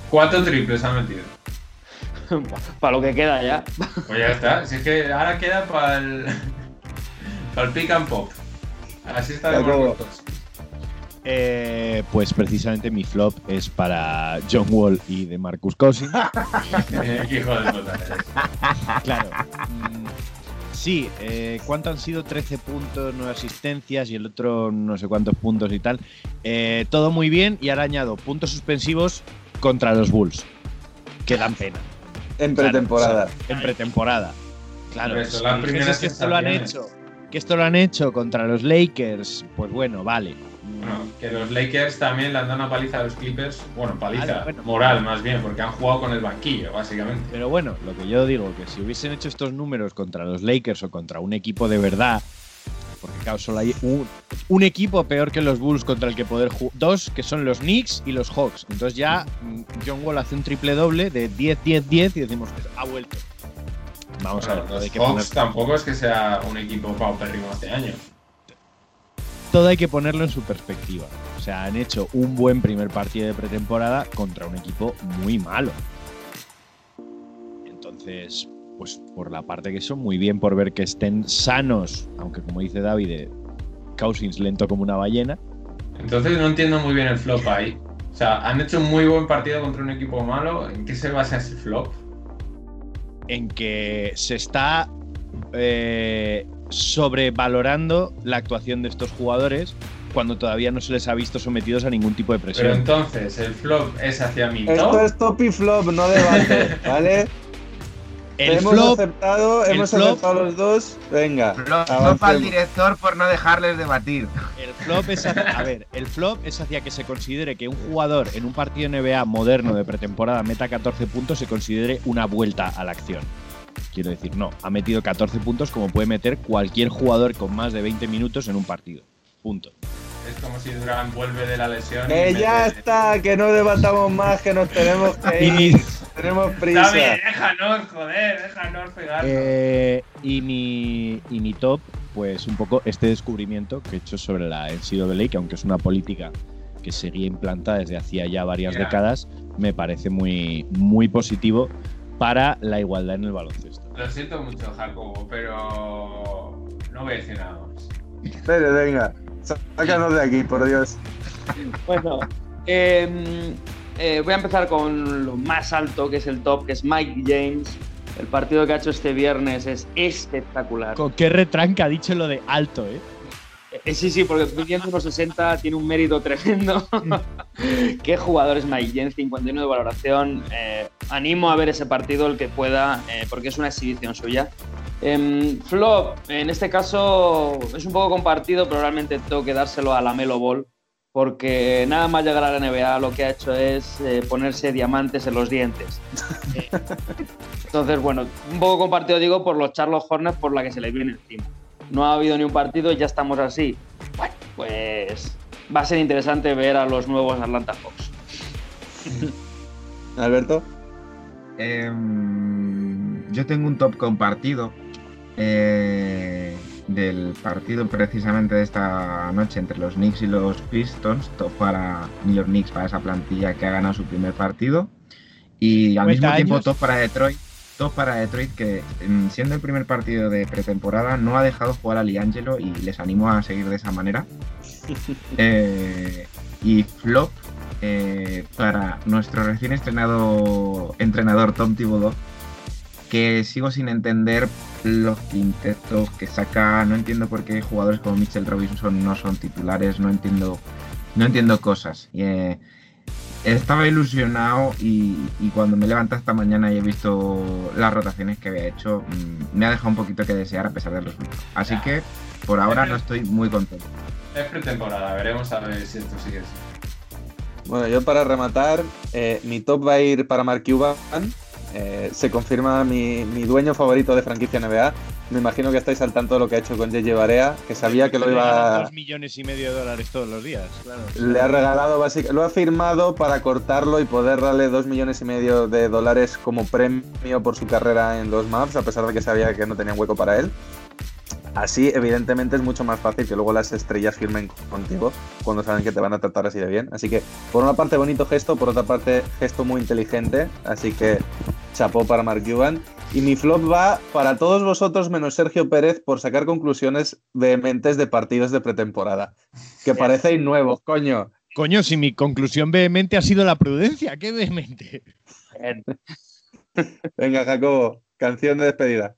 Cuatro triples ha metido. Para lo que queda ya. Pues ya está. Si es que ahora queda para el, para el pick and pop. Así está. Cousins. Eh, pues precisamente mi flop es para John Wall y de Marcus Cousins. Hijo de puta eres. Claro. Sí, eh, ¿cuánto han sido? 13 puntos, 9 asistencias y el otro no sé cuántos puntos y tal. Eh, todo muy bien y ahora añado puntos suspensivos contra los Bulls, que dan pena. En Claro, pretemporada. o sea, en pretemporada. Claro, primeras que esto lo han hecho, sensaciones. que esto lo han hecho contra los Lakers, pues bueno, vale. Bueno, que los Lakers también le han dado una paliza a los Clippers. Bueno, paliza, bueno. moral más bien, porque han jugado con el banquillo, básicamente. Pero bueno, lo que yo digo, que si hubiesen hecho estos números contra los Lakers o contra un equipo de verdad, porque claro, solo hay un, un equipo peor que los Bulls contra el que poder jugar. Dos, que son los Knicks y los Hawks. Entonces ya mm, John Wall hace un triple doble de 10-10-10 y decimos que ha vuelto. Vamos a ver, los Hawks poner- tampoco es que sea un equipo paupérrimo este año. Todo hay que ponerlo en su perspectiva. O sea, han hecho un buen primer partido de pretemporada contra un equipo muy malo. Entonces, pues por la parte que son muy bien por ver que estén sanos, aunque como dice David, Cousins lento como una ballena. Entonces no entiendo muy bien el flop ahí. O sea, han hecho un muy buen partido contra un equipo malo. ¿En qué se basa ese flop? en que se está eh, sobrevalorando la actuación de estos jugadores cuando todavía no se les ha visto sometidos a ningún tipo de Pero presión. entonces, ¿el flop es hacia mi Esto top? es top y flop, no debate, ¿vale? El hemos flop, aceptado, el hemos flop- aceptado los dos. Venga, Flop flop al director por no dejarles debatir. el flop es hacia, a ver, el flop es hacia que se considere que un jugador en un partido NBA moderno de pretemporada meta 14 puntos se considere una vuelta a la acción. Quiero decir, no, ha metido 14 puntos como puede meter cualquier jugador con más de 20 minutos en un partido. Punto. Es como si Durán vuelve de la lesión. Que ya mete- está, que no debatamos más, que nos tenemos que ir. mi- Tenemos prisa. David, déjanos, joder, déjanos pegarnos. Eh, y, mi, y mi top, pues un poco este descubrimiento que he hecho sobre la NCAA, que aunque es una política que seguía implantada desde hacía ya varias décadas, me parece muy, muy positivo para la igualdad en el baloncesto. Lo siento mucho, Jacobo, pero no voy a decir nada más. Espere, venga. Sácanos de aquí, por Dios. Bueno, em, eh, voy a empezar con lo más alto, que es el top, que es Mike James. El partido que ha hecho este viernes es espectacular. Con qué retranca ha dicho lo de alto, ¿eh? Sí, sí, porque midiendo unos 60 tiene un mérito tremendo. Qué jugador es Mike Jen, 51 de valoración. Eh, animo a ver ese partido el que pueda, eh, porque es una exhibición suya. Em, flop, en este caso es un poco compartido, pero realmente tengo que dárselo a la Melo Ball, porque nada más llegar a la NBA lo que ha hecho es eh, ponerse diamantes en los dientes. Entonces, bueno, un poco compartido digo por los Charlotte Hornets por la que se les viene encima. No ha habido ni un partido y ya estamos así. Bueno, pues va a ser interesante ver a los nuevos Atlanta Hawks. Alberto. Em, yo tengo un top compartido eh, del partido precisamente de esta noche entre los Knicks y los Pistons. Top para New York Knicks, para esa plantilla que ha ganado su primer partido. Y al mismo 50 tiempo top para Detroit. Top para Detroit que em, siendo el primer partido de pretemporada no ha dejado jugar a Liangelo y les animo a seguir de esa manera. Eh, y flop eh, para nuestro recién estrenado entrenador Tom Thibodeau, que sigo sin entender los quintetos que saca. No entiendo por qué jugadores como Mitchell Robinson no son titulares. No entiendo, no entiendo cosas. Y, eh, estaba ilusionado y, y cuando me levanté esta mañana y he visto las rotaciones que había hecho, mm, me ha dejado un poquito que desear a pesar del resultado. Así Ya. que por ahora no estoy muy contento. Es pretemporada, veremos a ver si esto sigue así. Bueno, yo para rematar, eh, mi top va a ir para Mark Cuban. Eh, se confirma mi, mi dueño favorito de franquicia NBA. Me imagino que estáis al tanto de lo que ha hecho con JJ Barea, que sabía que lo iba. Dos millones y medio de dólares todos los días, claro. Le ha regalado, básicamente, lo ha firmado para cortarlo y poder darle dos millones y medio de dólares como premio por su carrera en los Mavs, a pesar de que sabía que no tenía hueco para él. Así, evidentemente, es mucho más fácil que luego las estrellas firmen contigo cuando saben que te van a tratar así de bien. Así que, por una parte, bonito gesto, por otra parte, gesto muy inteligente. Así que, chapó para Mark Cuban. Y mi flop va para todos vosotros, menos Sergio Pérez, por sacar conclusiones vehementes de partidos de pretemporada. Que parecéis nuevos, coño. Coño, si mi conclusión vehemente ha sido la prudencia, qué vehemente. Venga, Jacobo, canción de despedida.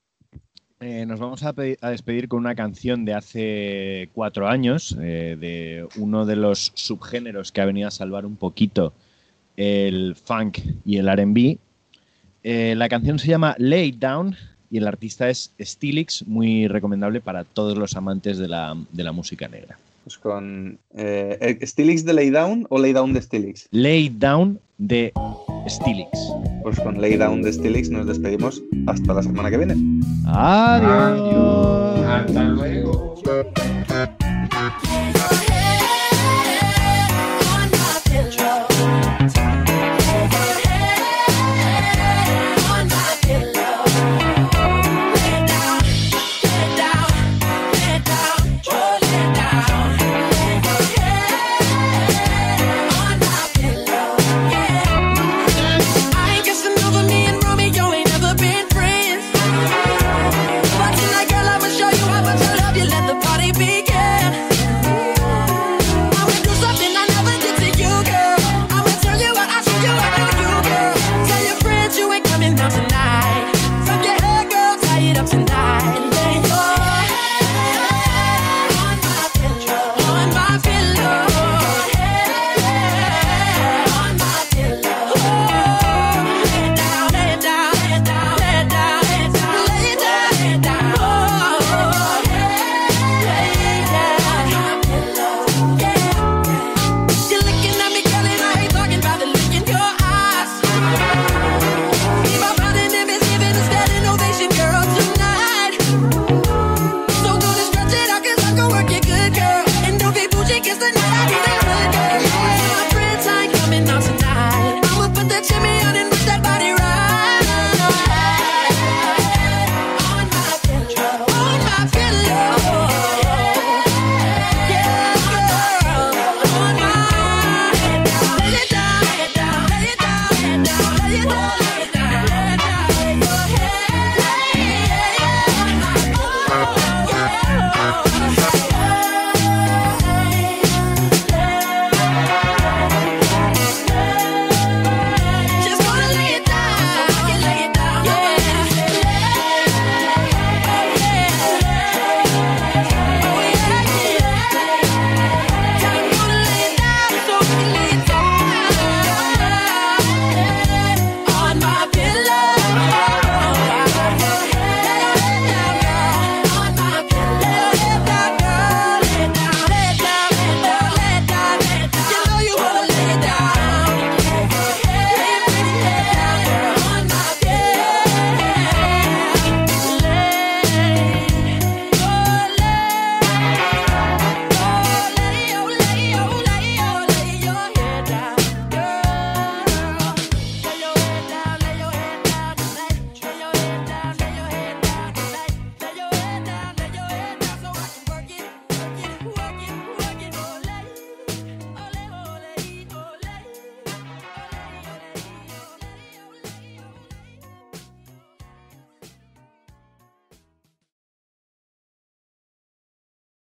Eh, nos vamos a, pe- a despedir con una canción de hace cuatro años, eh, de uno de los subgéneros que ha venido a salvar un poquito el funk y el RB. Eh, la canción se llama Lay It Down y el artista es Stilix, muy recomendable para todos los amantes de la, de la música negra. Pues con Stilix de Laydown o Laydown de Stilix. Lay Down de Stilix. Pues con Laydown de Stilix nos despedimos hasta la semana que viene. Adiós. Hasta luego.